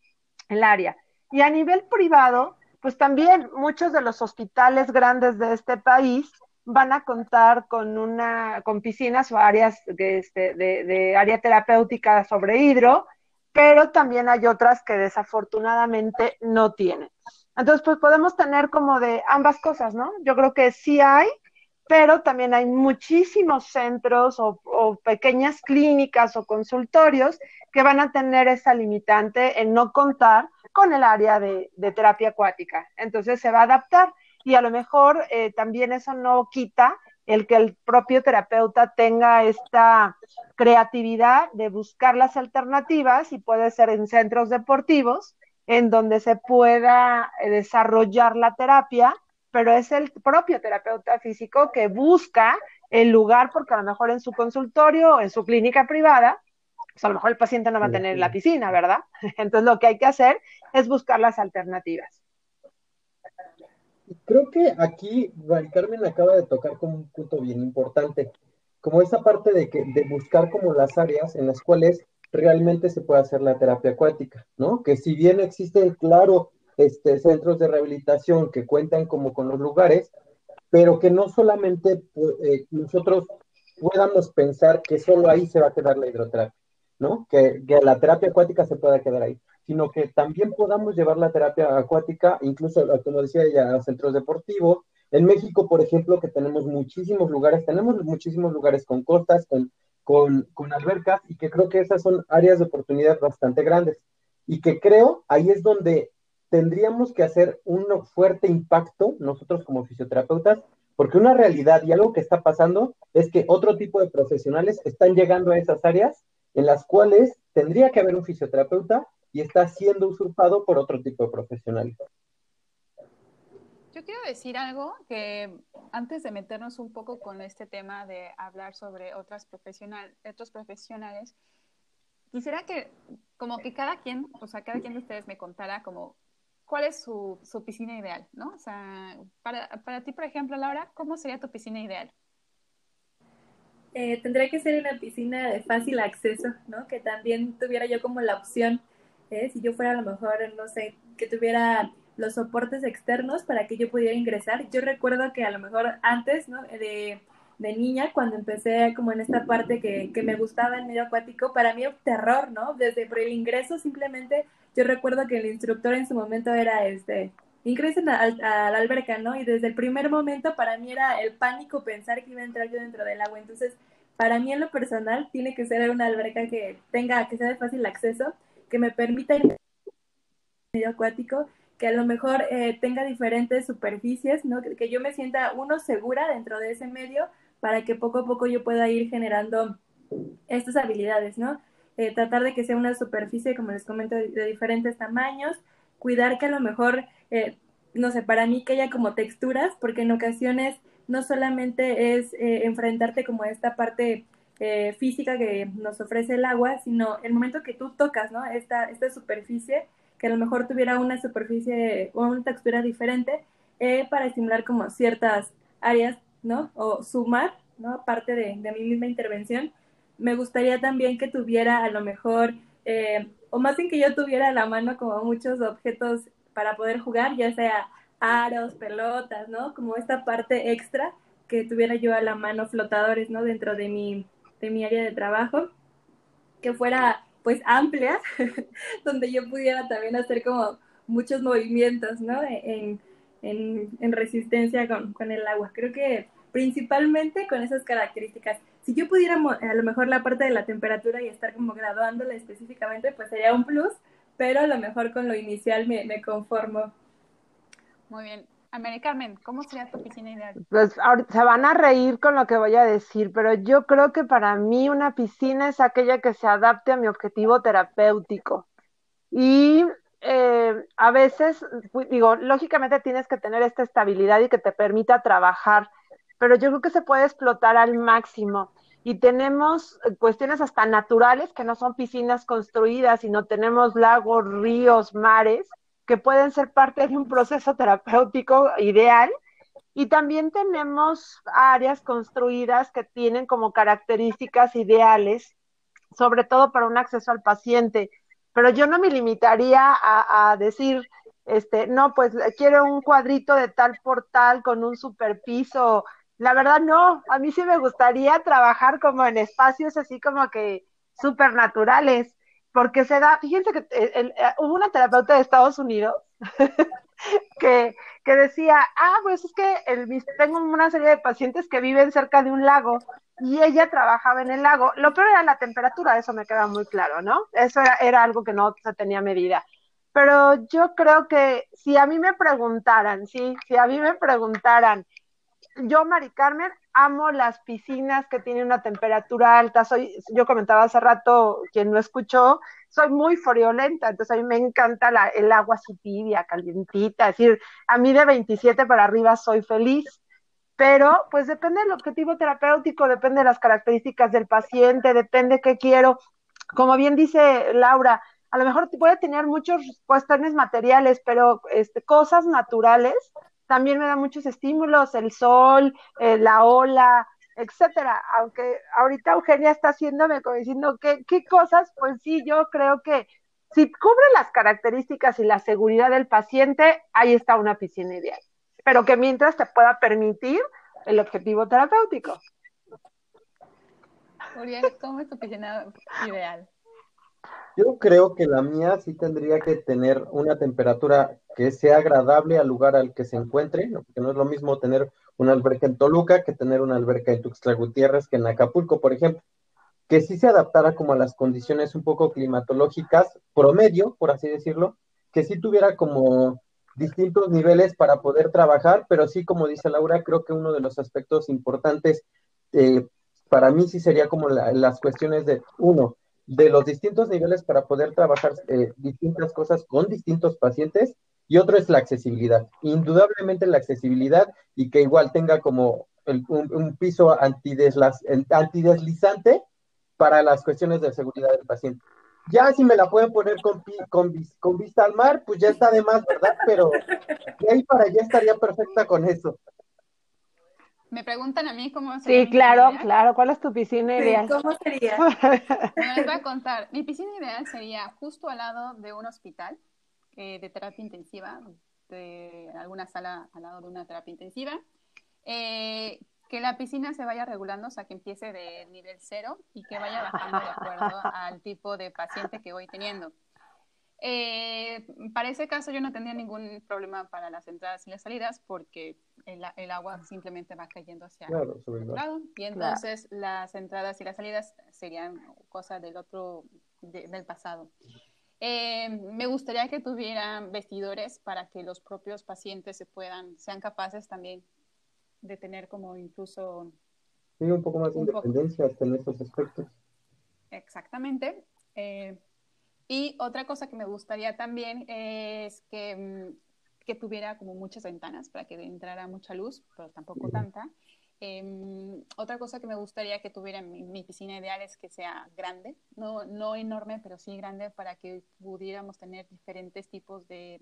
el área. Y a nivel privado, pues también muchos de los hospitales grandes de este país van a contar con una con piscinas o áreas de, este, de, área terapéutica sobre hidro, pero también hay otras que desafortunadamente no tienen. Entonces, pues podemos tener como de ambas cosas, ¿no? Yo creo que sí hay, pero también hay muchísimos centros o, pequeñas clínicas o consultorios que van a tener esa limitante en no contar con el área de, terapia acuática. Entonces se va a adaptar y a lo mejor eh, también eso no quita el que el propio terapeuta tenga esta creatividad de buscar las alternativas y puede ser en centros deportivos en donde se pueda eh, desarrollar la terapia, pero es el propio terapeuta físico que busca el lugar porque a lo mejor en su consultorio o en su clínica privada, pues a lo mejor el paciente no va a tener la piscina, ¿verdad? Entonces lo que hay que hacer es buscar las alternativas. Creo que aquí Carmen acaba de tocar como un punto bien importante, como esa parte de, que, de buscar como las áreas en las cuales realmente se puede hacer la terapia acuática, ¿no? Que si bien existen, claro, este, centros de rehabilitación que cuentan como con los lugares, pero que no solamente eh, nosotros podamos pensar que solo ahí se va a quedar la hidroterapia, ¿no? Que, la terapia acuática se pueda quedar ahí, sino que también podamos llevar la terapia acuática, incluso, como decía ella, a centros deportivos. En México, por ejemplo, que tenemos muchísimos lugares, tenemos muchísimos lugares con costas, con con, con albercas y que creo que esas son áreas de oportunidad bastante grandes y que creo ahí es donde tendríamos que hacer un fuerte impacto nosotros como fisioterapeutas, porque una realidad y algo que está pasando es que otro tipo de profesionales están llegando a esas áreas en las cuales tendría que haber un fisioterapeuta y está siendo usurpado por otro tipo de profesionales. Yo quiero decir algo que antes de meternos un poco con este tema de hablar sobre otras profesional, otros profesionales, quisiera que como que cada quien, o sea, cada quien de ustedes me contara como cuál es su, su piscina ideal, ¿no? O sea, para, para, ti, por ejemplo, Laura, ¿cómo sería tu piscina ideal? Eh, tendría que ser una piscina de fácil acceso, ¿no? Que también tuviera yo como la opción, si yo fuera a lo mejor, no sé, que tuviera los soportes externos para que yo pudiera ingresar. Yo recuerdo que a lo mejor antes, ¿no? De, de niña, cuando empecé como en esta parte que, que, me gustaba el medio acuático, para mí un terror, ¿no? Desde por el ingreso simplemente, yo recuerdo que el instructor en su momento era este, ingresen a, a, la alberca, ¿no? Y desde el primer momento para mí era el pánico pensar que iba a entrar yo dentro del agua. Entonces, para mí en lo personal tiene que ser una alberca que tenga, que sea de fácil acceso, que me permita ir medio acuático que a lo mejor eh, tenga diferentes superficies, ¿no? Que, yo me sienta uno segura dentro de ese medio para que poco a poco yo pueda ir generando estas habilidades, ¿no? Eh, tratar de que sea una superficie, como les comento, de, diferentes tamaños, cuidar que a lo mejor, eh, no sé, para mí que haya como texturas, porque en ocasiones no solamente es enfrentarte como a esta parte física que nos ofrece el agua, sino el momento que tú tocas, ¿no? Esta, esta superficie, que a lo mejor tuviera una superficie o una textura diferente eh, para estimular como ciertas áreas, ¿no? O sumar, ¿no? Aparte de, de, mi misma intervención. Me gustaría también que tuviera a lo mejor, eh, o más bien que yo tuviera a la mano como muchos objetos para poder jugar, ya sea aros, pelotas, ¿no? Como esta parte extra que tuviera yo a la mano flotadores, ¿no? Dentro de mi, de mi área de trabajo, que fuera pues amplia, donde yo pudiera también hacer como muchos movimientos, ¿no? En, en, resistencia con, con, el agua. Creo que principalmente con esas características. Si yo pudiera a lo mejor la parte de la temperatura y estar como graduándola específicamente, pues sería un plus, pero a lo mejor con lo inicial me, me conformo. Muy bien. Carmen, ¿cómo sería tu piscina ideal? Pues se van a reír con lo que voy a decir, pero yo creo que para mí una piscina es aquella que se adapte a mi objetivo terapéutico. Y eh, a veces, digo, lógicamente tienes que tener esta estabilidad y que te permita trabajar, pero yo creo que se puede explotar al máximo. Y tenemos cuestiones hasta naturales que no son piscinas construidas, sino tenemos lagos, ríos, mares, que pueden ser parte de un proceso terapéutico ideal. Y también tenemos áreas construidas que tienen como características ideales, sobre todo para un acceso al paciente. Pero yo no me limitaría a, decir, este, no, pues quiero un cuadrito de tal por tal con un superpiso. La verdad no, a mí sí me gustaría trabajar como en espacios así como que supernaturales porque se da, fíjense que eh, eh, hubo una terapeuta de Estados Unidos que, que, decía, ah, pues es que el, tengo una serie de pacientes que viven cerca de un lago y ella trabajaba en el lago. Lo peor era la temperatura, eso me queda muy claro, ¿no? Eso era, era algo que no se tenía medida. Pero yo creo que si a mí me preguntaran, sí, si a mí me preguntaran, yo, Mari Carmen, amo las piscinas que tienen una temperatura alta. Soy, yo comentaba hace rato, quien no escuchó, soy muy friolenta, entonces a mí me encanta la, el agua así tibia, calientita. Es decir, a mí de 27 para arriba soy feliz. Pero, pues depende del objetivo terapéutico, depende de las características del paciente, depende qué quiero. Como bien dice Laura, a lo mejor puede tener muchos cuestiones materiales, pero este, cosas naturales también me da muchos estímulos, el sol, eh, la ola, etcétera. Aunque ahorita Eugenia está haciéndome como diciendo ¿qué, qué cosas, pues sí, yo creo que si cubre las características y la seguridad del paciente, ahí está una piscina ideal. Pero que mientras te pueda permitir el objetivo terapéutico. Uriel, ¿cómo tu piscina ideal? Yo creo que la mía sí tendría que tener una temperatura que sea agradable al lugar al que se encuentre, porque no es lo mismo tener una alberca en Toluca que tener una alberca en Tuxtla Gutiérrez que en Acapulco, por ejemplo, que sí se adaptara como a las condiciones un poco climatológicas promedio, por así decirlo, que sí tuviera como distintos niveles para poder trabajar, pero sí, como dice Laura, creo que uno de los aspectos importantes eh, para mí sí sería como las cuestiones de, uno, de los distintos niveles para poder trabajar eh, distintas cosas con distintos pacientes y otro es la accesibilidad. Indudablemente la accesibilidad y que igual tenga como un, piso antideslizante para las cuestiones de seguridad del paciente. Ya si me la pueden poner con, con, con vista al mar, pues ya está de más, ¿verdad? Pero de ahí para allá estaría perfecta con eso. Me preguntan a mí cómo sería. Sí, claro, claro. ¿Cuál es tu piscina ideal? ¿Cómo sería? les voy a contar. Mi piscina ideal sería justo al lado de un hospital eh, de terapia intensiva, de alguna sala al lado de una terapia intensiva. Eh, que la piscina se vaya regulando, o sea, que empiece de nivel cero y que vaya bajando de acuerdo al tipo de paciente que voy teniendo. Eh, para ese caso yo no tendría ningún problema para las entradas y las salidas porque el, agua simplemente va cayendo hacia el lado y entonces las entradas y las salidas serían cosas del otro, del pasado. Eh, me gustaría que tuvieran vestidores para que los propios pacientes se puedan, sean capaces también de tener como incluso... Sí, un poco más de independencia en esos aspectos. Exactamente. Eh, y otra cosa que me gustaría también es que, mm, que tuviera como muchas ventanas para que entrara mucha luz, pero tampoco tanta. Em, otra cosa que me gustaría que tuviera mi, mi, piscina ideal es que sea grande, no, no enorme, pero sí grande para que pudiéramos tener diferentes tipos de,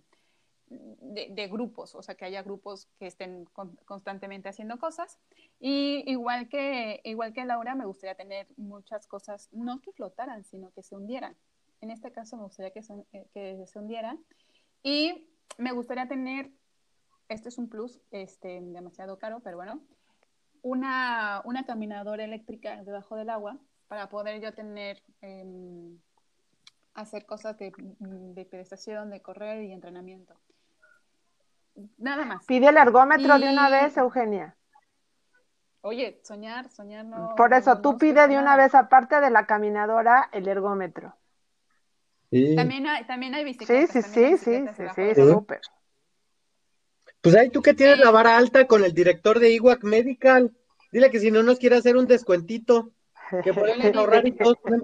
de, grupos, o sea, que haya grupos que estén constantemente haciendo cosas. Y igual que, igual que Laura, me gustaría tener muchas cosas, no que flotaran, sino que se hundieran. En este caso me gustaría que se, eh, que se hundiera. Y me gustaría tener, este es un plus, este, demasiado caro, pero bueno, una, una caminadora eléctrica debajo del agua para poder yo tener, em, hacer cosas de, de pedestación, de correr y entrenamiento. Nada más. Pide el ergómetro de una vez, Eugenia. Oye, soñar, soñar no. Por eso, tú pide de una vez, aparte de la caminadora, el ergómetro. También hay, también hay bicicletas. Sí, sí, sí, sí, sí, súper. Pues ahí tú que tienes la vara alta con el director de IWAC Medical, dile que si no nos quiere hacer un descuentito, que pueden ahorrar y todos en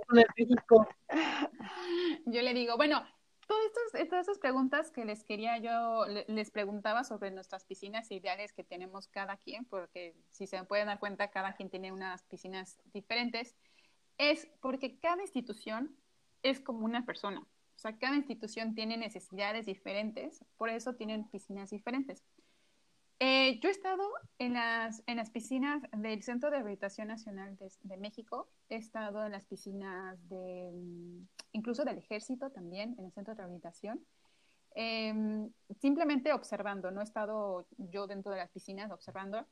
Yo le digo, bueno, todas estas, todas estas preguntas que les quería yo, les preguntaba sobre nuestras piscinas ideales que tenemos cada quien, porque si se pueden dar cuenta, cada quien tiene unas piscinas diferentes, es porque cada institución es como una persona. O sea, cada institución tiene necesidades diferentes, por eso tienen piscinas diferentes. Eh, yo he estado en las, en las piscinas del Centro de Rehabilitación Nacional de, México, he estado en las piscinas de, mm, incluso del Ejército también, en el Centro de Rehabilitación, em, simplemente observando, no he estado yo dentro de las piscinas observando.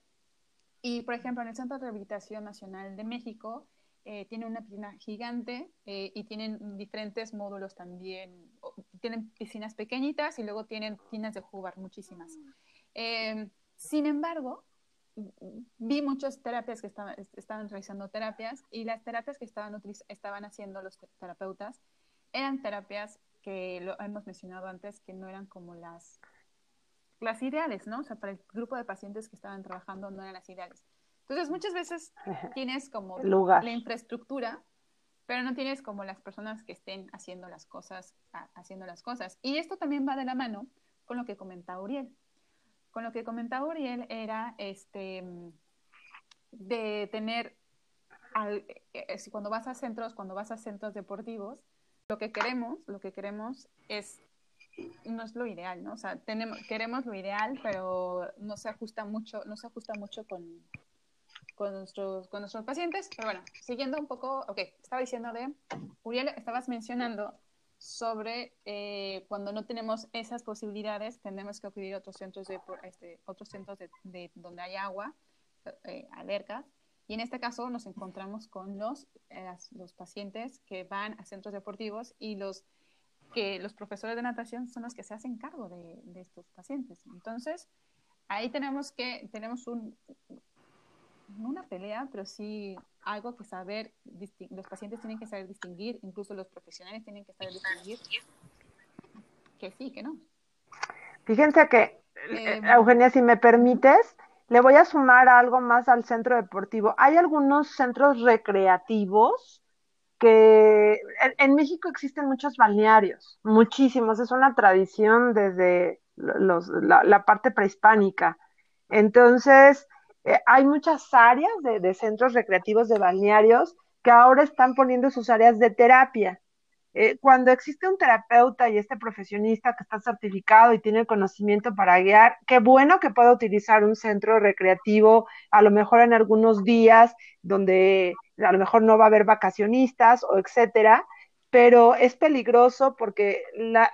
Y, por ejemplo, en el Centro de Rehabilitación Nacional de México, eh, tiene una piscina gigante eh, y tienen diferentes módulos también. Tienen piscinas pequeñitas y luego tienen piscinas de jugar muchísimas. Em, sin embargo, vi muchas terapias que estaban, estaban realizando terapias y las terapias que estaban, estaban haciendo los terapeutas eran terapias que lo hemos mencionado antes, que no eran como las, las ideales, ¿no? O sea, para el grupo de pacientes que estaban trabajando no eran las ideales. Entonces, muchas veces tienes como la infraestructura, pero no tienes como las personas que estén haciendo las cosas, haciendo las cosas. Y esto también va de la mano con lo que comentaba Uriel con lo que comentaba Uriel era este, de tener, eh, cuando vas a centros, cuando vas a centros deportivos, lo que queremos, lo que queremos es, no es lo ideal, ¿no? O sea, tenemos, queremos lo ideal, pero no se ajusta mucho, no se ajusta mucho con, con nuestros, con nuestros pacientes. Pero bueno, siguiendo un poco, ok, estaba diciendo de, Uriel, estabas mencionando sobre eh, cuando no tenemos esas posibilidades, tenemos que acudir a otros centros de, este, otros centros de, donde hay agua, eh, albercas, y en este caso nos encontramos con los, eh, los pacientes que van a centros deportivos y los que los profesores de natación son los que se hacen cargo de, de estos pacientes. Entonces, ahí tenemos que, tenemos un, no una pelea, pero sí algo que saber, los pacientes tienen que saber distinguir, incluso los profesionales tienen que saber distinguir que sí, que no. Fíjense que, eh, em, Eugenia, si me permites, le voy a sumar algo más al centro deportivo. Hay algunos centros recreativos que en, México existen muchos balnearios, muchísimos, es una tradición desde los, la, la parte prehispánica. Entonces, eh, hay muchas áreas de, centros recreativos de balnearios que ahora están poniendo sus áreas de terapia. Eh, cuando existe un terapeuta y este profesionista que está certificado y tiene conocimiento para guiar, qué bueno que pueda utilizar un centro recreativo, a lo mejor en algunos días donde a lo mejor no va a haber vacacionistas o etcétera, pero es peligroso porque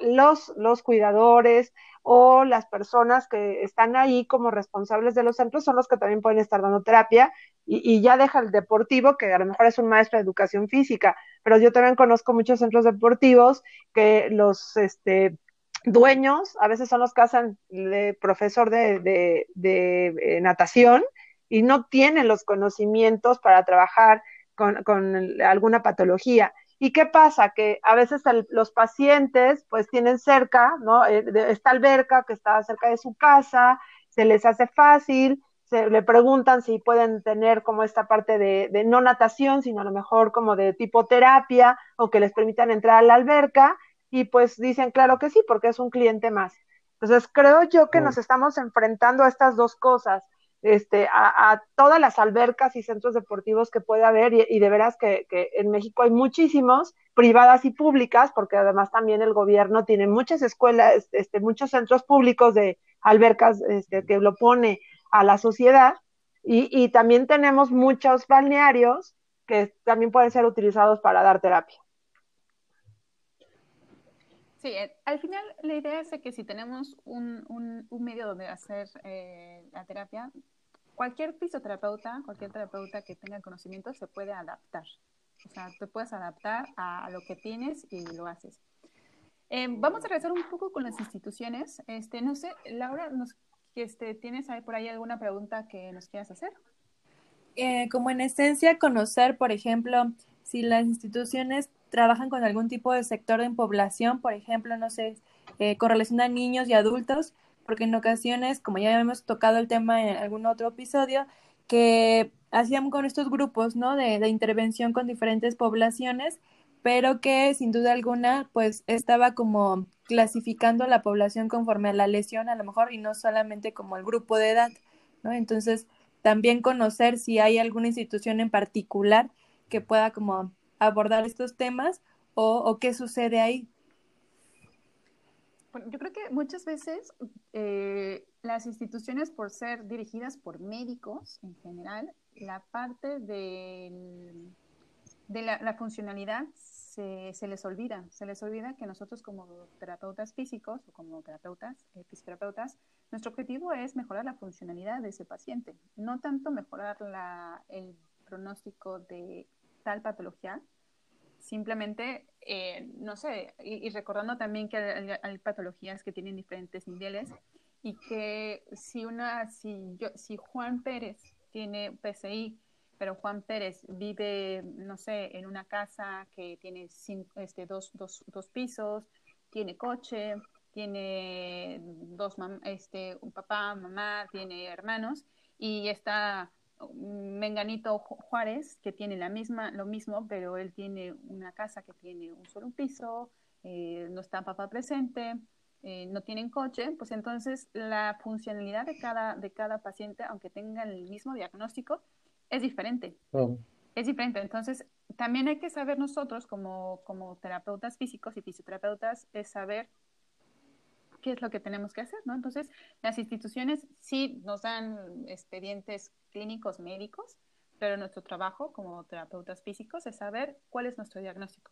los cuidadores, o las personas que están ahí como responsables de los centros son los que también pueden estar dando terapia y, ya deja el deportivo, que a lo mejor es un maestro de educación física, pero yo también conozco muchos centros deportivos que los este, dueños a veces son los que hacen de profesor de, de, de eh, natación y no tienen los conocimientos para trabajar con, con alguna patología. ¿Y qué pasa? Que a veces los pacientes pues tienen cerca, ¿no? Eh, esta alberca que está cerca de su casa, se les hace fácil, se le preguntan si pueden tener como esta parte de, de, no natación, sino a lo mejor como de tipo terapia o que les permitan entrar a la alberca y pues dicen claro que sí, porque es un cliente más. Entonces creo yo que nos estamos enfrentando a estas dos cosas este, a, todas las albercas y centros deportivos que puede haber y, de veras que, en México hay muchísimos, privadas y públicas, porque además también el gobierno tiene muchas escuelas, este, muchos centros públicos de albercas este, que lo pone a la sociedad y, y también tenemos muchos balnearios que también pueden ser utilizados para dar terapia. Sí, eh, al final la idea es que si tenemos un, un, medio donde hacer eh, la terapia, cualquier fisioterapeuta, cualquier terapeuta que tenga conocimiento se puede adaptar. O sea, te puedes adaptar a, lo que tienes y lo haces. Eh, vamos a regresar un poco con las instituciones. Este, no sé, Laura, nos, este, ¿tienes por ahí alguna pregunta que nos quieras hacer? como en esencia, conocer, por ejemplo, si las instituciones trabajan con algún tipo de sector en población, por ejemplo, no sé, eh, niños y adultos, porque en ocasiones, como ya hemos tocado el tema en algún otro episodio, que hacían con estos grupos, ¿no? De, de intervención con diferentes poblaciones, pero que sin duda alguna pues estaba como clasificando a la población conforme a la lesión a lo mejor y no solamente como el grupo de edad, ¿no? Entonces, también conocer si hay alguna institución en particular que pueda como abordar estos temas o, qué sucede ahí. Yo creo que muchas veces eh, las instituciones, por ser dirigidas por médicos en general, la parte de, la, funcionalidad se, se, les olvida. Se les olvida que nosotros como terapeutas físicos o como terapeutas, eh, fisioterapeutas, nuestro objetivo es mejorar la funcionalidad de ese paciente, no tanto mejorar la, el pronóstico de tal patología, simplemente, eh, no sé, y, recordando también que hay, patologías que tienen diferentes niveles y que si una, si yo, si Juan Pérez tiene PCI, pero Juan Pérez vive, no sé, en una casa que tiene este, dos, dos, dos pisos, tiene coche, tiene dos, este, un papá, mamá, tiene hermanos y está Menganito Juárez, que tiene la misma, lo mismo, pero él tiene una casa que tiene un solo piso, eh, no está papá presente, eh, no tienen coche, pues entonces la funcionalidad de cada, de cada paciente, aunque tengan el mismo diagnóstico, es diferente. Es diferente. Entonces, también hay que saber nosotros como, como terapeutas físicos y fisioterapeutas, es saber qué es lo que tenemos que hacer, ¿no? Entonces, las instituciones sí nos dan expedientes clínicos médicos, pero nuestro trabajo como terapeutas físicos es saber cuál es nuestro diagnóstico.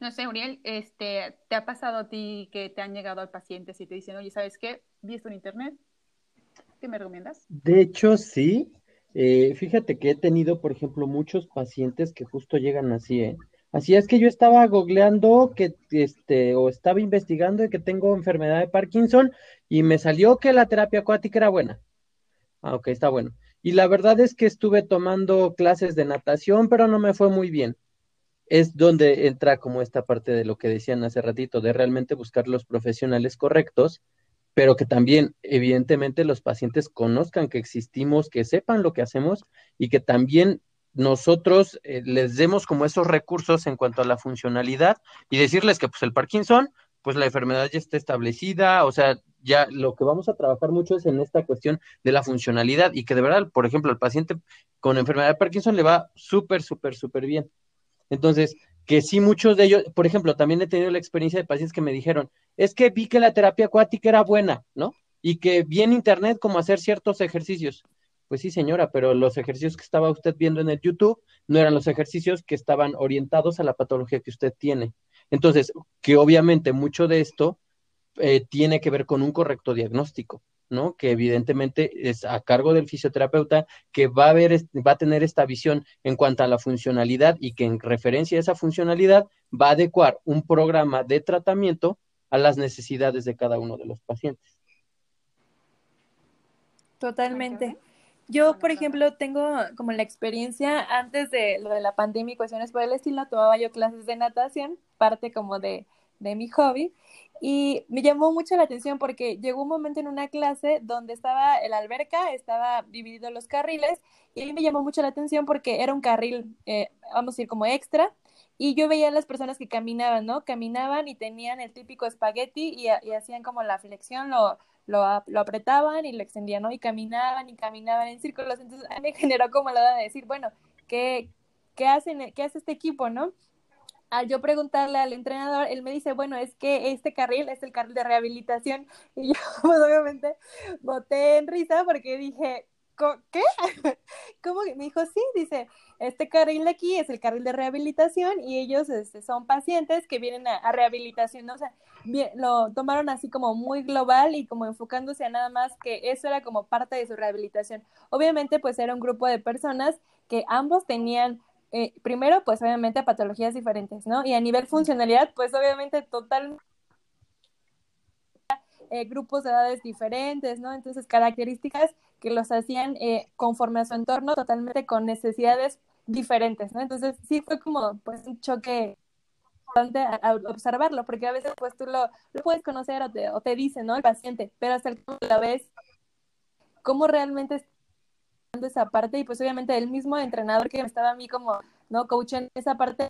No sé, Uriel, este, ¿te ha pasado a ti que te han llegado al paciente y te dicen, oye, ¿sabes qué? Vi en internet, ¿qué me recomiendas? De hecho, sí. Eh, fíjate que he tenido, por ejemplo, muchos pacientes que justo llegan así, ¿eh? Así es que yo estaba googleando que este o estaba investigando que tengo enfermedad de Parkinson y me salió que la terapia acuática era buena. Ah, ok, está bueno. Y la verdad es que estuve tomando clases de natación, pero no me fue muy bien. Es donde entra como esta parte de lo que decían hace ratito, de realmente buscar los profesionales correctos, pero que también, evidentemente, los pacientes conozcan que existimos, que sepan lo que hacemos y que también nosotros eh, les demos como esos recursos en cuanto a la funcionalidad y decirles que pues el Parkinson, pues la enfermedad ya está establecida, o sea, ya lo que vamos a trabajar mucho es en esta cuestión de la funcionalidad y que de verdad, por ejemplo, al paciente con enfermedad de Parkinson le va súper, súper, súper bien. Entonces, que sí muchos de ellos, por ejemplo, también he tenido la experiencia de pacientes que me dijeron, es que vi que la terapia acuática era buena, ¿no? Y que vi en internet cómo hacer ciertos ejercicios. Pues sí, señora, pero los ejercicios que estaba usted viendo en el YouTube no eran los ejercicios que estaban orientados a la patología que usted tiene. Entonces, que obviamente mucho de esto eh, tiene que ver con un correcto diagnóstico, ¿no? Que evidentemente es a cargo del fisioterapeuta que va a ver, va a tener esta visión en cuanto a la funcionalidad y que en referencia a esa funcionalidad va a adecuar un programa de tratamiento a las necesidades de cada uno de los pacientes. Totalmente. Yo, por ejemplo, tengo como la experiencia antes de lo de la pandemia y cuestiones por el estilo, tomaba yo clases de natación, parte como de, de mi hobby, y me llamó mucho la atención porque llegó un momento en una clase donde estaba el alberca, estaba dividido los carriles, y a mí me llamó mucho la atención porque era un carril, eh, vamos a decir, como extra, y yo veía a las personas que caminaban, ¿no? Caminaban y tenían el típico espagueti y, y hacían como la flexión, lo, lo, apretaban y lo extendían, ¿no? Y caminaban y caminaban en círculos. Entonces a mí me generó como la de decir, bueno, ¿qué, qué, hacen, ¿qué hace este equipo, no? Al yo preguntarle al entrenador, él me dice, bueno, es que este carril es el carril de rehabilitación. Y yo, pues, obviamente, boté en risa porque dije, ¿qué? ¿Cómo? Me dijo, sí, dice, este carril de aquí es el carril de rehabilitación y ellos este, son pacientes que vienen a, rehabilitación, o sea, lo tomaron así como muy global y como enfocándose a nada más que eso era como parte de su rehabilitación. Obviamente, pues era un grupo de personas que ambos tenían eh, primero, pues obviamente patologías diferentes, ¿no? Y a nivel funcionalidad, pues obviamente total eh, grupos de edades diferentes, ¿no? Entonces, características que los hacían eh, conforme a su entorno, totalmente con necesidades diferentes, ¿no? Entonces, sí fue como, pues, un choque bastante a, observarlo, porque a veces, pues, tú lo, lo puedes conocer o te, o te dice, ¿no? El paciente, pero hasta el la vez, cómo realmente está esa parte y pues obviamente el mismo entrenador que estaba a mí como, ¿no? Coach en esa parte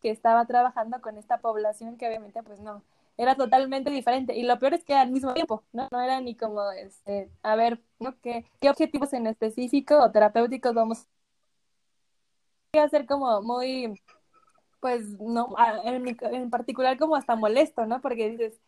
que estaba trabajando con esta población que obviamente pues no, era totalmente diferente. Y lo peor es que al mismo tiempo, ¿no? No era ni como, este, a ver, ¿no? ¿Qué, qué objetivos en específico o terapéuticos vamos a hacer como muy, pues, no, en, particular como hasta molesto, ¿no? Porque dices,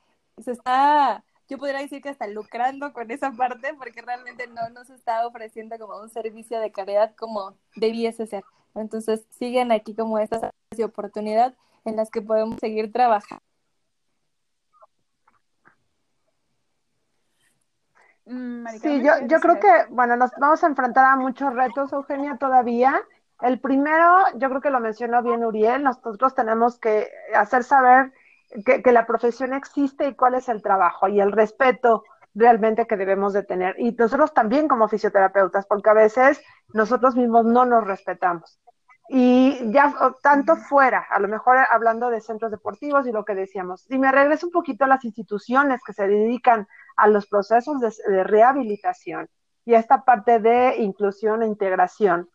se está yo podría decir que hasta lucrando con esa parte, porque realmente no nos está ofreciendo como un servicio de calidad como debiese ser. Entonces, siguen aquí como estas de oportunidad en las que podemos seguir trabajando. Mm, sí, yo, yo creo que, bueno, nos vamos a enfrentar a muchos retos, Eugenia, todavía. El primero, yo creo que lo mencionó bien Uriel, nosotros tenemos que hacer saber que, la profesión existe y cuál es el trabajo y el respeto realmente que debemos de tener. Y nosotros también como fisioterapeutas, porque a veces nosotros mismos no nos respetamos. Y ya tanto fuera, a lo mejor hablando de centros deportivos y lo que decíamos, si me regreso un poquito a las instituciones que se dedican a los procesos de, rehabilitación y esta parte de inclusión e integración,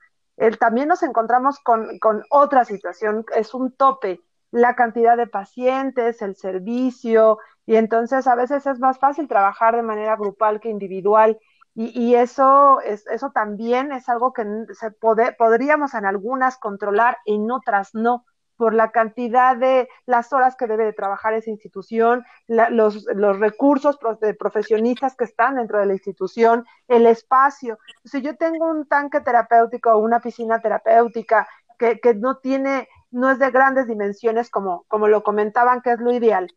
también nos encontramos con, otra situación, es un tope la cantidad de pacientes, el servicio, y entonces a veces es más fácil trabajar de manera grupal que individual. Y, eso, es, eso también es algo que se podríamos en algunas controlar, en otras no, por la cantidad de las horas que debe de trabajar esa institución, los, los, recursos de profesionistas que están dentro de la institución, el espacio. Si yo tengo un tanque terapéutico o una piscina terapéutica que, que no tiene no es de grandes dimensiones como, como lo comentaban, que es lo ideal.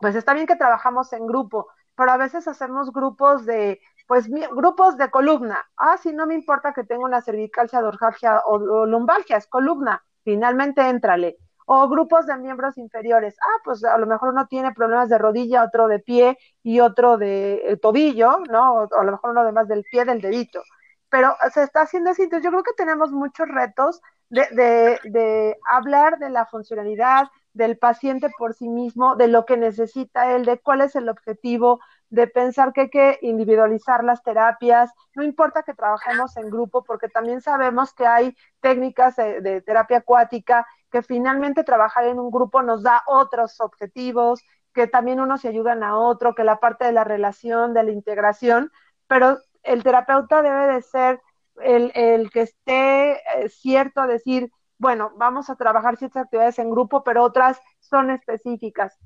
Pues está bien que trabajamos en grupo, pero a veces hacemos grupos de, pues grupos de columna. Ah, si no me importa que tenga una cervicalgia, dorsalgia o, o lumbalgia, es columna. Finalmente, éntrale. O grupos de miembros inferiores. Ah, pues a lo mejor uno tiene problemas de rodilla, otro de pie y otro de eh, tobillo, ¿no? O, a lo mejor uno además del pie, del dedito. Pero se está haciendo así. Entonces, yo creo que tenemos muchos retos de, de, hablar de la funcionalidad del paciente por sí mismo, de lo que necesita él, de cuál es el objetivo, de pensar que hay que individualizar las terapias, no importa que trabajemos en grupo, porque también sabemos que hay técnicas de, terapia acuática que finalmente trabajar en un grupo nos da otros objetivos, que también unos se ayudan a otro, que la parte de la relación, de la integración, pero el terapeuta debe de ser el, que esté eh, cierto decir, bueno, vamos a trabajar ciertas actividades en grupo, pero otras son específicas.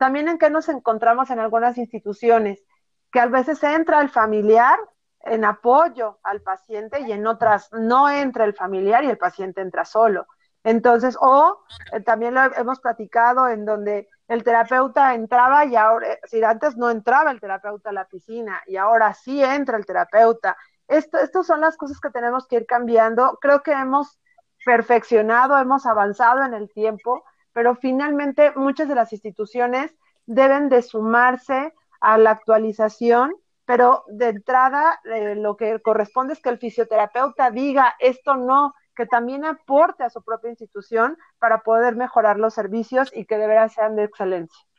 También en que nos encontramos en algunas instituciones, que a veces entra el familiar en apoyo al paciente y en otras no entra el familiar y el paciente entra solo. Entonces, o eh, también lo hemos platicado en donde el terapeuta entraba y ahora, si antes no entraba el terapeuta a la piscina y ahora sí entra el terapeuta estas son las cosas que tenemos que ir cambiando. Creo que hemos perfeccionado, hemos avanzado en el tiempo, pero finalmente muchas de las instituciones deben de sumarse a la actualización, pero de entrada eh, lo que corresponde es que el fisioterapeuta diga esto no, que también aporte a su propia institución para poder mejorar los servicios y que de veras sean de excelencia.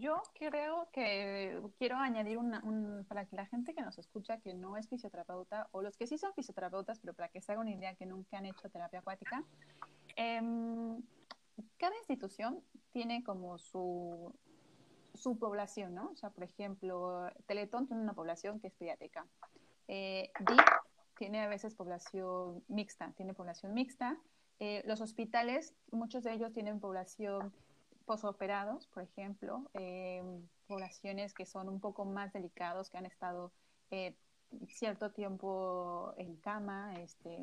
Yo creo que quiero añadir una, un, para que la gente que nos escucha que no es fisioterapeuta o los que sí son fisioterapeutas, pero para que se haga una idea que nunca han hecho terapia acuática, em, cada institución tiene como su, su población, ¿no? O sea, por ejemplo, Teletón tiene una población que es pediátrica. Eh, DIC tiene a veces población mixta, tiene población mixta. Eh, los hospitales, muchos de ellos tienen población posoperados, por ejemplo, eh, poblaciones que son un poco más delicados, que han estado eh, cierto tiempo en cama, este,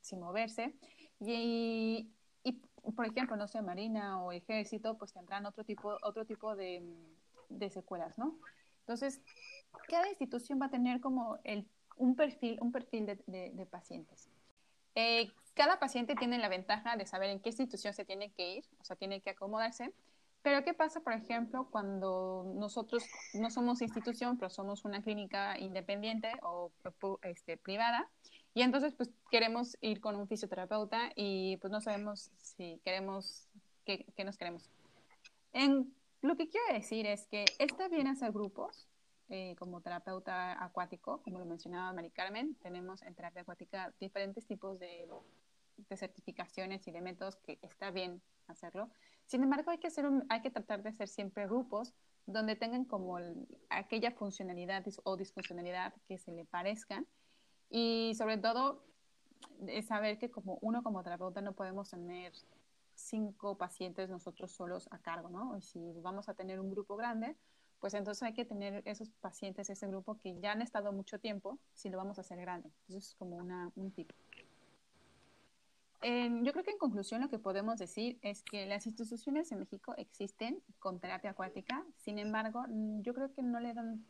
sin moverse. Y, por ejemplo, no sé, Marina o Ejército, pues tendrán otro tipo, otro tipo de, secuelas, ¿no? Entonces, cada institución va a tener como el, un perfil, un perfil de, pacientes. Eh, cada paciente tiene la ventaja de saber en qué institución se tiene que ir, o sea, tiene que acomodarse. Pero ¿qué pasa, por ejemplo, cuando nosotros no somos institución, pero somos una clínica independiente o este, privada? Y entonces, pues queremos ir con un fisioterapeuta y pues no sabemos si queremos, qué, qué nos queremos. En, lo que quiero decir es que está bien hacer grupos, eh, como terapeuta acuático, como lo mencionaba Mari Carmen, tenemos en terapia acuática diferentes tipos de, de certificaciones y de métodos que está bien hacerlo. Sin embargo, hay que, hacer hay que tratar de hacer siempre grupos donde tengan como aquella funcionalidad o disfuncionalidad que se le parezcan y sobre todo saber que como uno como terapeuta no podemos tener cinco pacientes nosotros solos a cargo, ¿no? Y si vamos a tener un grupo grande, pues entonces hay que tener esos pacientes, ese grupo que ya han estado mucho tiempo, si lo vamos a hacer grande. Entonces es como una, un tip. Yo creo que en conclusión lo que podemos decir es que las instituciones en México existen con terapia acuática, sin embargo, yo creo que no le dan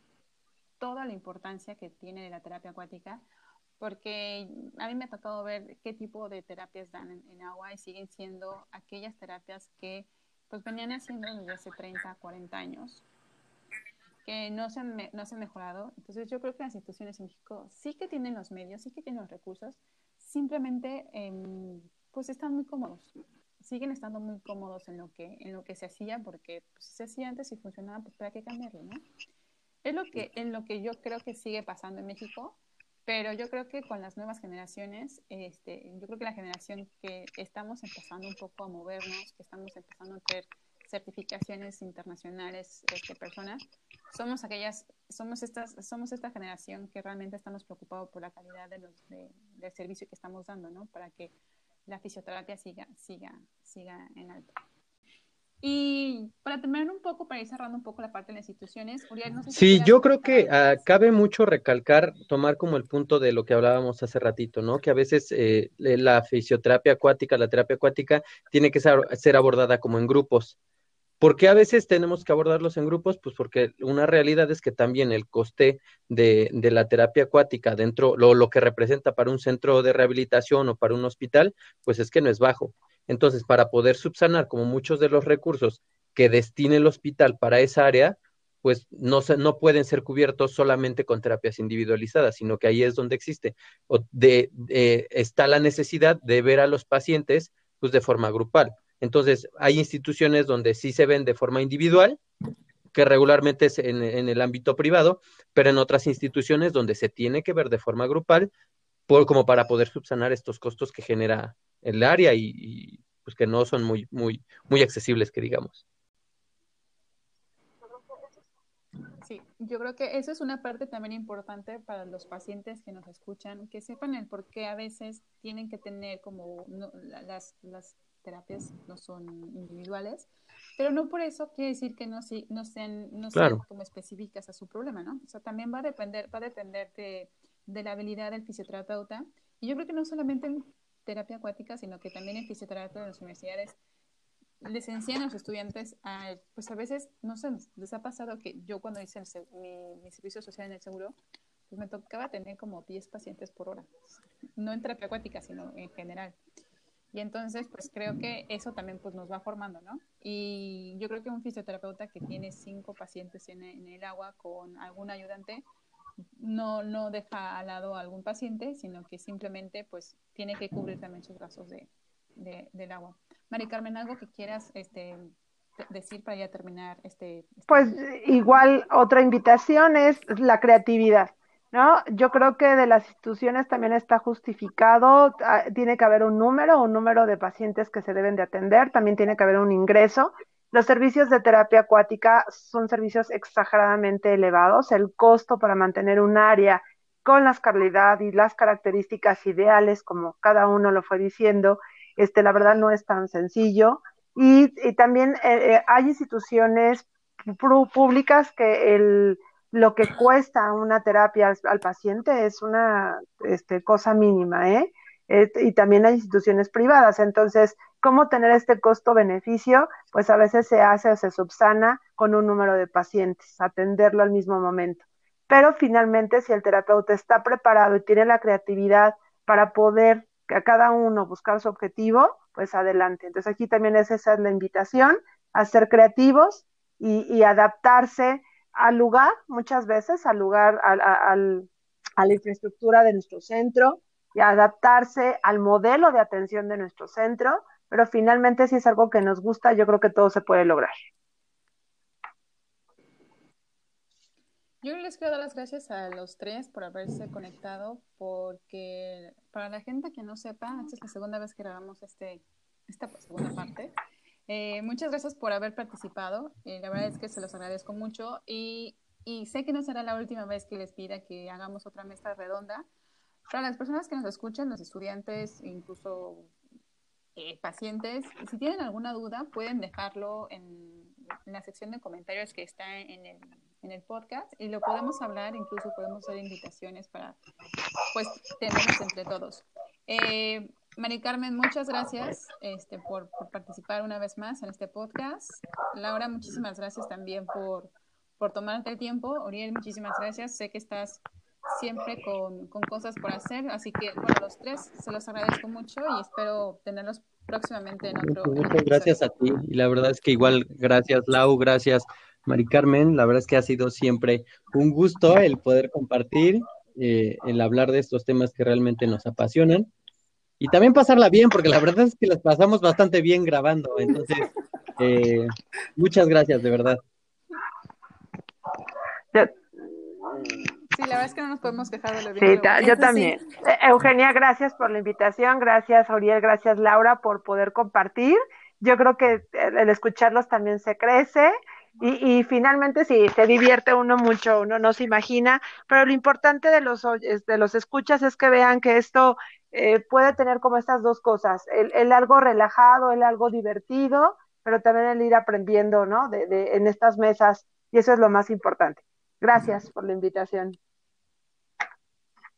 toda la importancia que tiene la terapia acuática porque a mí me ha tocado ver qué tipo de terapias dan en, agua y siguen siendo aquellas terapias que pues venían haciendo desde hace 30, 40 años, que no se, han, no se han mejorado. Entonces yo creo que las instituciones en México sí que tienen los medios, sí que tienen los recursos, simplemente em, pues están muy cómodos, siguen estando muy cómodos en lo que, en lo que se hacía, porque pues, se hacía antes y funcionaba, pues para qué cambiarlo, ¿no? Es lo que, en lo que yo creo que sigue pasando en México, pero yo creo que con las nuevas generaciones, este, yo creo que la generación que estamos empezando un poco a movernos, que estamos empezando a tener certificaciones internacionales este, personas, somos aquellas, somos estas, somos esta generación que realmente estamos preocupados por la calidad de los, del servicio que estamos dando, ¿no? Para que la fisioterapia siga, siga, siga en alto. Y para terminar un poco, para ir cerrando un poco la parte de las instituciones, Uriel, no sé si Sí, yo creo que ah, cabe mucho recalcar, tomar como el punto de lo que hablábamos hace ratito, ¿no? Que a veces eh, la fisioterapia acuática, la terapia acuática, tiene que ser, abordada como en grupos. ¿Por qué a veces tenemos que abordarlos en grupos? Pues porque una realidad es que también el coste de, la terapia acuática dentro, lo, lo que representa para un centro de rehabilitación o para un hospital, pues es que no es bajo. Entonces, para poder subsanar como muchos de los recursos que destine el hospital para esa área, pues no, se, no pueden ser cubiertos solamente con terapias individualizadas, sino que ahí es donde existe, o de, está la necesidad de ver a los pacientes pues de forma grupal. Entonces, hay instituciones donde sí se ven de forma individual, que regularmente es en, el ámbito privado, pero en otras instituciones donde se tiene que ver de forma grupal, como para poder subsanar estos costos que genera el área y, pues que no son muy, muy, muy accesibles, que digamos. Sí, yo creo que eso es una parte también importante para los pacientes que nos escuchan, que sepan el por qué a veces tienen que tener como las, las terapias no son individuales, pero no por eso quiere decir que no, no sean, no sean como específicas a su problema, ¿no? O sea, también va a depender, va a depender de, de la habilidad del fisioterapeuta. Y yo creo que no solamente en terapia acuática, sino que también en fisioterapia de las universidades les enseñan a los estudiantes a, pues a veces, no sé, les ha pasado que yo cuando hice mi, servicio social en el seguro, pues me tocaba tener como 10 pacientes por hora, no en terapia acuática, sino en general. Y entonces, pues creo que eso también pues nos va formando, ¿no? Y yo creo que un fisioterapeuta que tiene cinco pacientes en, el agua con algún ayudante, no, no deja al lado a algún paciente, sino que simplemente pues tiene que cubrir también sus gastos de, del agua. Mari Carmen, ¿algo que quieras este, decir para ya terminar este, este, Pues igual otra invitación es la creatividad. ¿No? Yo creo que de las instituciones también está justificado, ah, tiene que haber un número, un número de pacientes que se deben de atender, también tiene que haber un ingreso los servicios de terapia acuática son servicios exageradamente elevados. El costo para mantener un área con la calidad y las características ideales, como cada uno lo fue diciendo, este, la verdad no es tan sencillo. Y, también eh, eh, hay instituciones públicas que el, lo que cuesta una terapia al, paciente es una este, cosa mínima, ¿eh? Y también hay instituciones privadas. Entonces, ¿Cómo tener este costo-beneficio? Pues a veces se hace o se subsana con un número de pacientes, atenderlo al mismo momento. Pero finalmente, si el terapeuta está preparado y tiene la creatividad para poder a cada uno buscar su objetivo, pues adelante. Entonces aquí también es esa es la invitación a ser creativos y, adaptarse al lugar, muchas veces al lugar, a la infraestructura de nuestro centro y adaptarse al modelo de atención de nuestro centro pero finalmente si es algo que nos gusta, yo creo que todo se puede lograr. Yo les quiero dar las gracias a los tres por haberse conectado, porque para la gente que no sepa, esta es la segunda vez que grabamos este, esta segunda parte. Eh, muchas gracias por haber participado. Eh, la verdad es que se los agradezco mucho y, y, sé que no será la última vez que les pida que hagamos otra mesa redonda. Para las personas que nos escuchan, los estudiantes, incluso eh, pacientes, si tienen alguna duda, pueden dejarlo en, en la sección de comentarios que está en el en el podcast y lo podemos hablar, incluso podemos hacer invitaciones para pues tenernos entre todos. Eh, Mari Carmen, muchas gracias este, por, participar una vez más en este podcast. Laura, muchísimas gracias también por, por tomarte el tiempo. Uriel, muchísimas gracias. Sé que estás siempre con, con, cosas por hacer, así que, bueno, los tres se los agradezco mucho y espero tenerlos próximamente en otro. Muchas gracias a ti y la verdad es que igual, gracias Lau, gracias Mari Carmen, la verdad es que ha sido siempre un gusto el poder compartir, eh, el hablar de estos temas que realmente nos apasionan y también pasarla bien, porque la verdad es que las pasamos bastante bien grabando. Entonces, eh, muchas gracias, de verdad. Sí, la verdad es que no nos podemos quejar de lo bien. Sí, yo también. Eh, Eugenia, gracias por la invitación. Gracias, Auriel. Gracias, Laura, por poder compartir. Yo creo que el escucharlos también se crece. Y, y, finalmente, si se divierte uno mucho, uno no se imagina, pero lo importante de los, de los escuchas es que vean que esto eh, puede tener como estas dos cosas, el, el, algo relajado, el algo divertido, pero también el ir aprendiendo, ¿no? De, de, en estas mesas, y eso es lo más importante. Gracias por la invitación.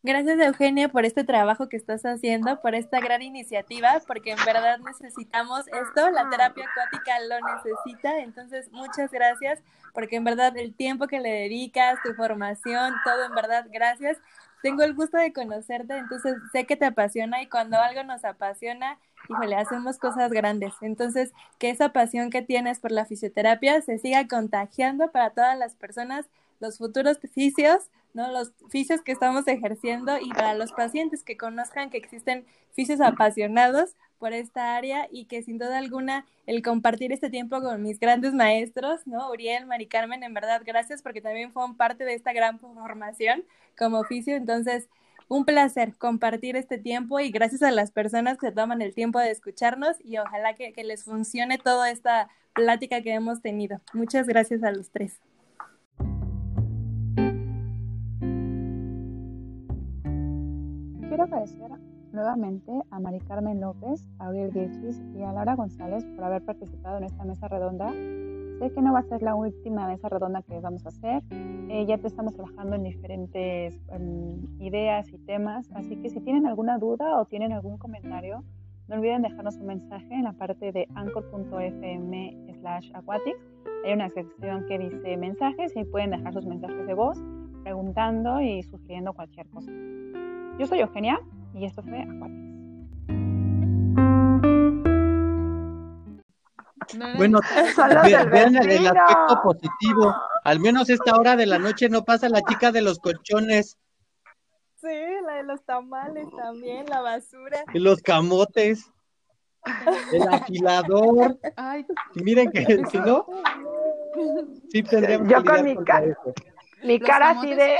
Gracias Eugenia por este trabajo que estás haciendo, por esta gran iniciativa, porque en verdad necesitamos esto, la terapia acuática lo necesita, entonces muchas gracias, porque en verdad el tiempo que le dedicas, tu formación, todo en verdad, gracias. Tengo el gusto de conocerte, entonces sé que te apasiona y cuando algo nos apasiona, híjole, hacemos cosas grandes. Entonces, que esa pasión que tienes por la fisioterapia se siga contagiando para todas las personas, los futuros fisios, ¿no? Los fisios que estamos ejerciendo y para los pacientes que conozcan que existen fisios apasionados por esta área y que sin duda alguna el compartir este tiempo con mis grandes maestros, ¿no? Uriel, Mari Carmen, en verdad gracias porque también fueron parte de esta gran formación como oficio, entonces un placer compartir este tiempo y gracias a las personas que toman el tiempo de escucharnos y ojalá que, que les funcione toda esta plática que hemos tenido. Muchas gracias a los tres. Quiero agradecer nuevamente a Mari Carmen López, a Aurel Vilchis y a Laura González por haber participado en esta mesa redonda. Sé que no va a ser la última mesa redonda que vamos a hacer. Eh, ya te estamos trabajando en diferentes um, ideas y temas, así que si tienen alguna duda o tienen algún comentario, no olviden dejarnos un mensaje en la parte de anchor.fm slash aquatics. Hay una sección que dice mensajes y pueden dejar sus mensajes de voz preguntando y sugiriendo cualquier cosa. Yo soy Eugenia y esto fue Aquatics. Bueno, vean, vean el aspecto positivo. Al menos esta hora de la noche no pasa la chica de los colchones. Sí, la de los tamales también, la basura. Y los camotes. El afilador. Ay. Miren que si no, sí tendríamos Yo con mi, ca mi cara así de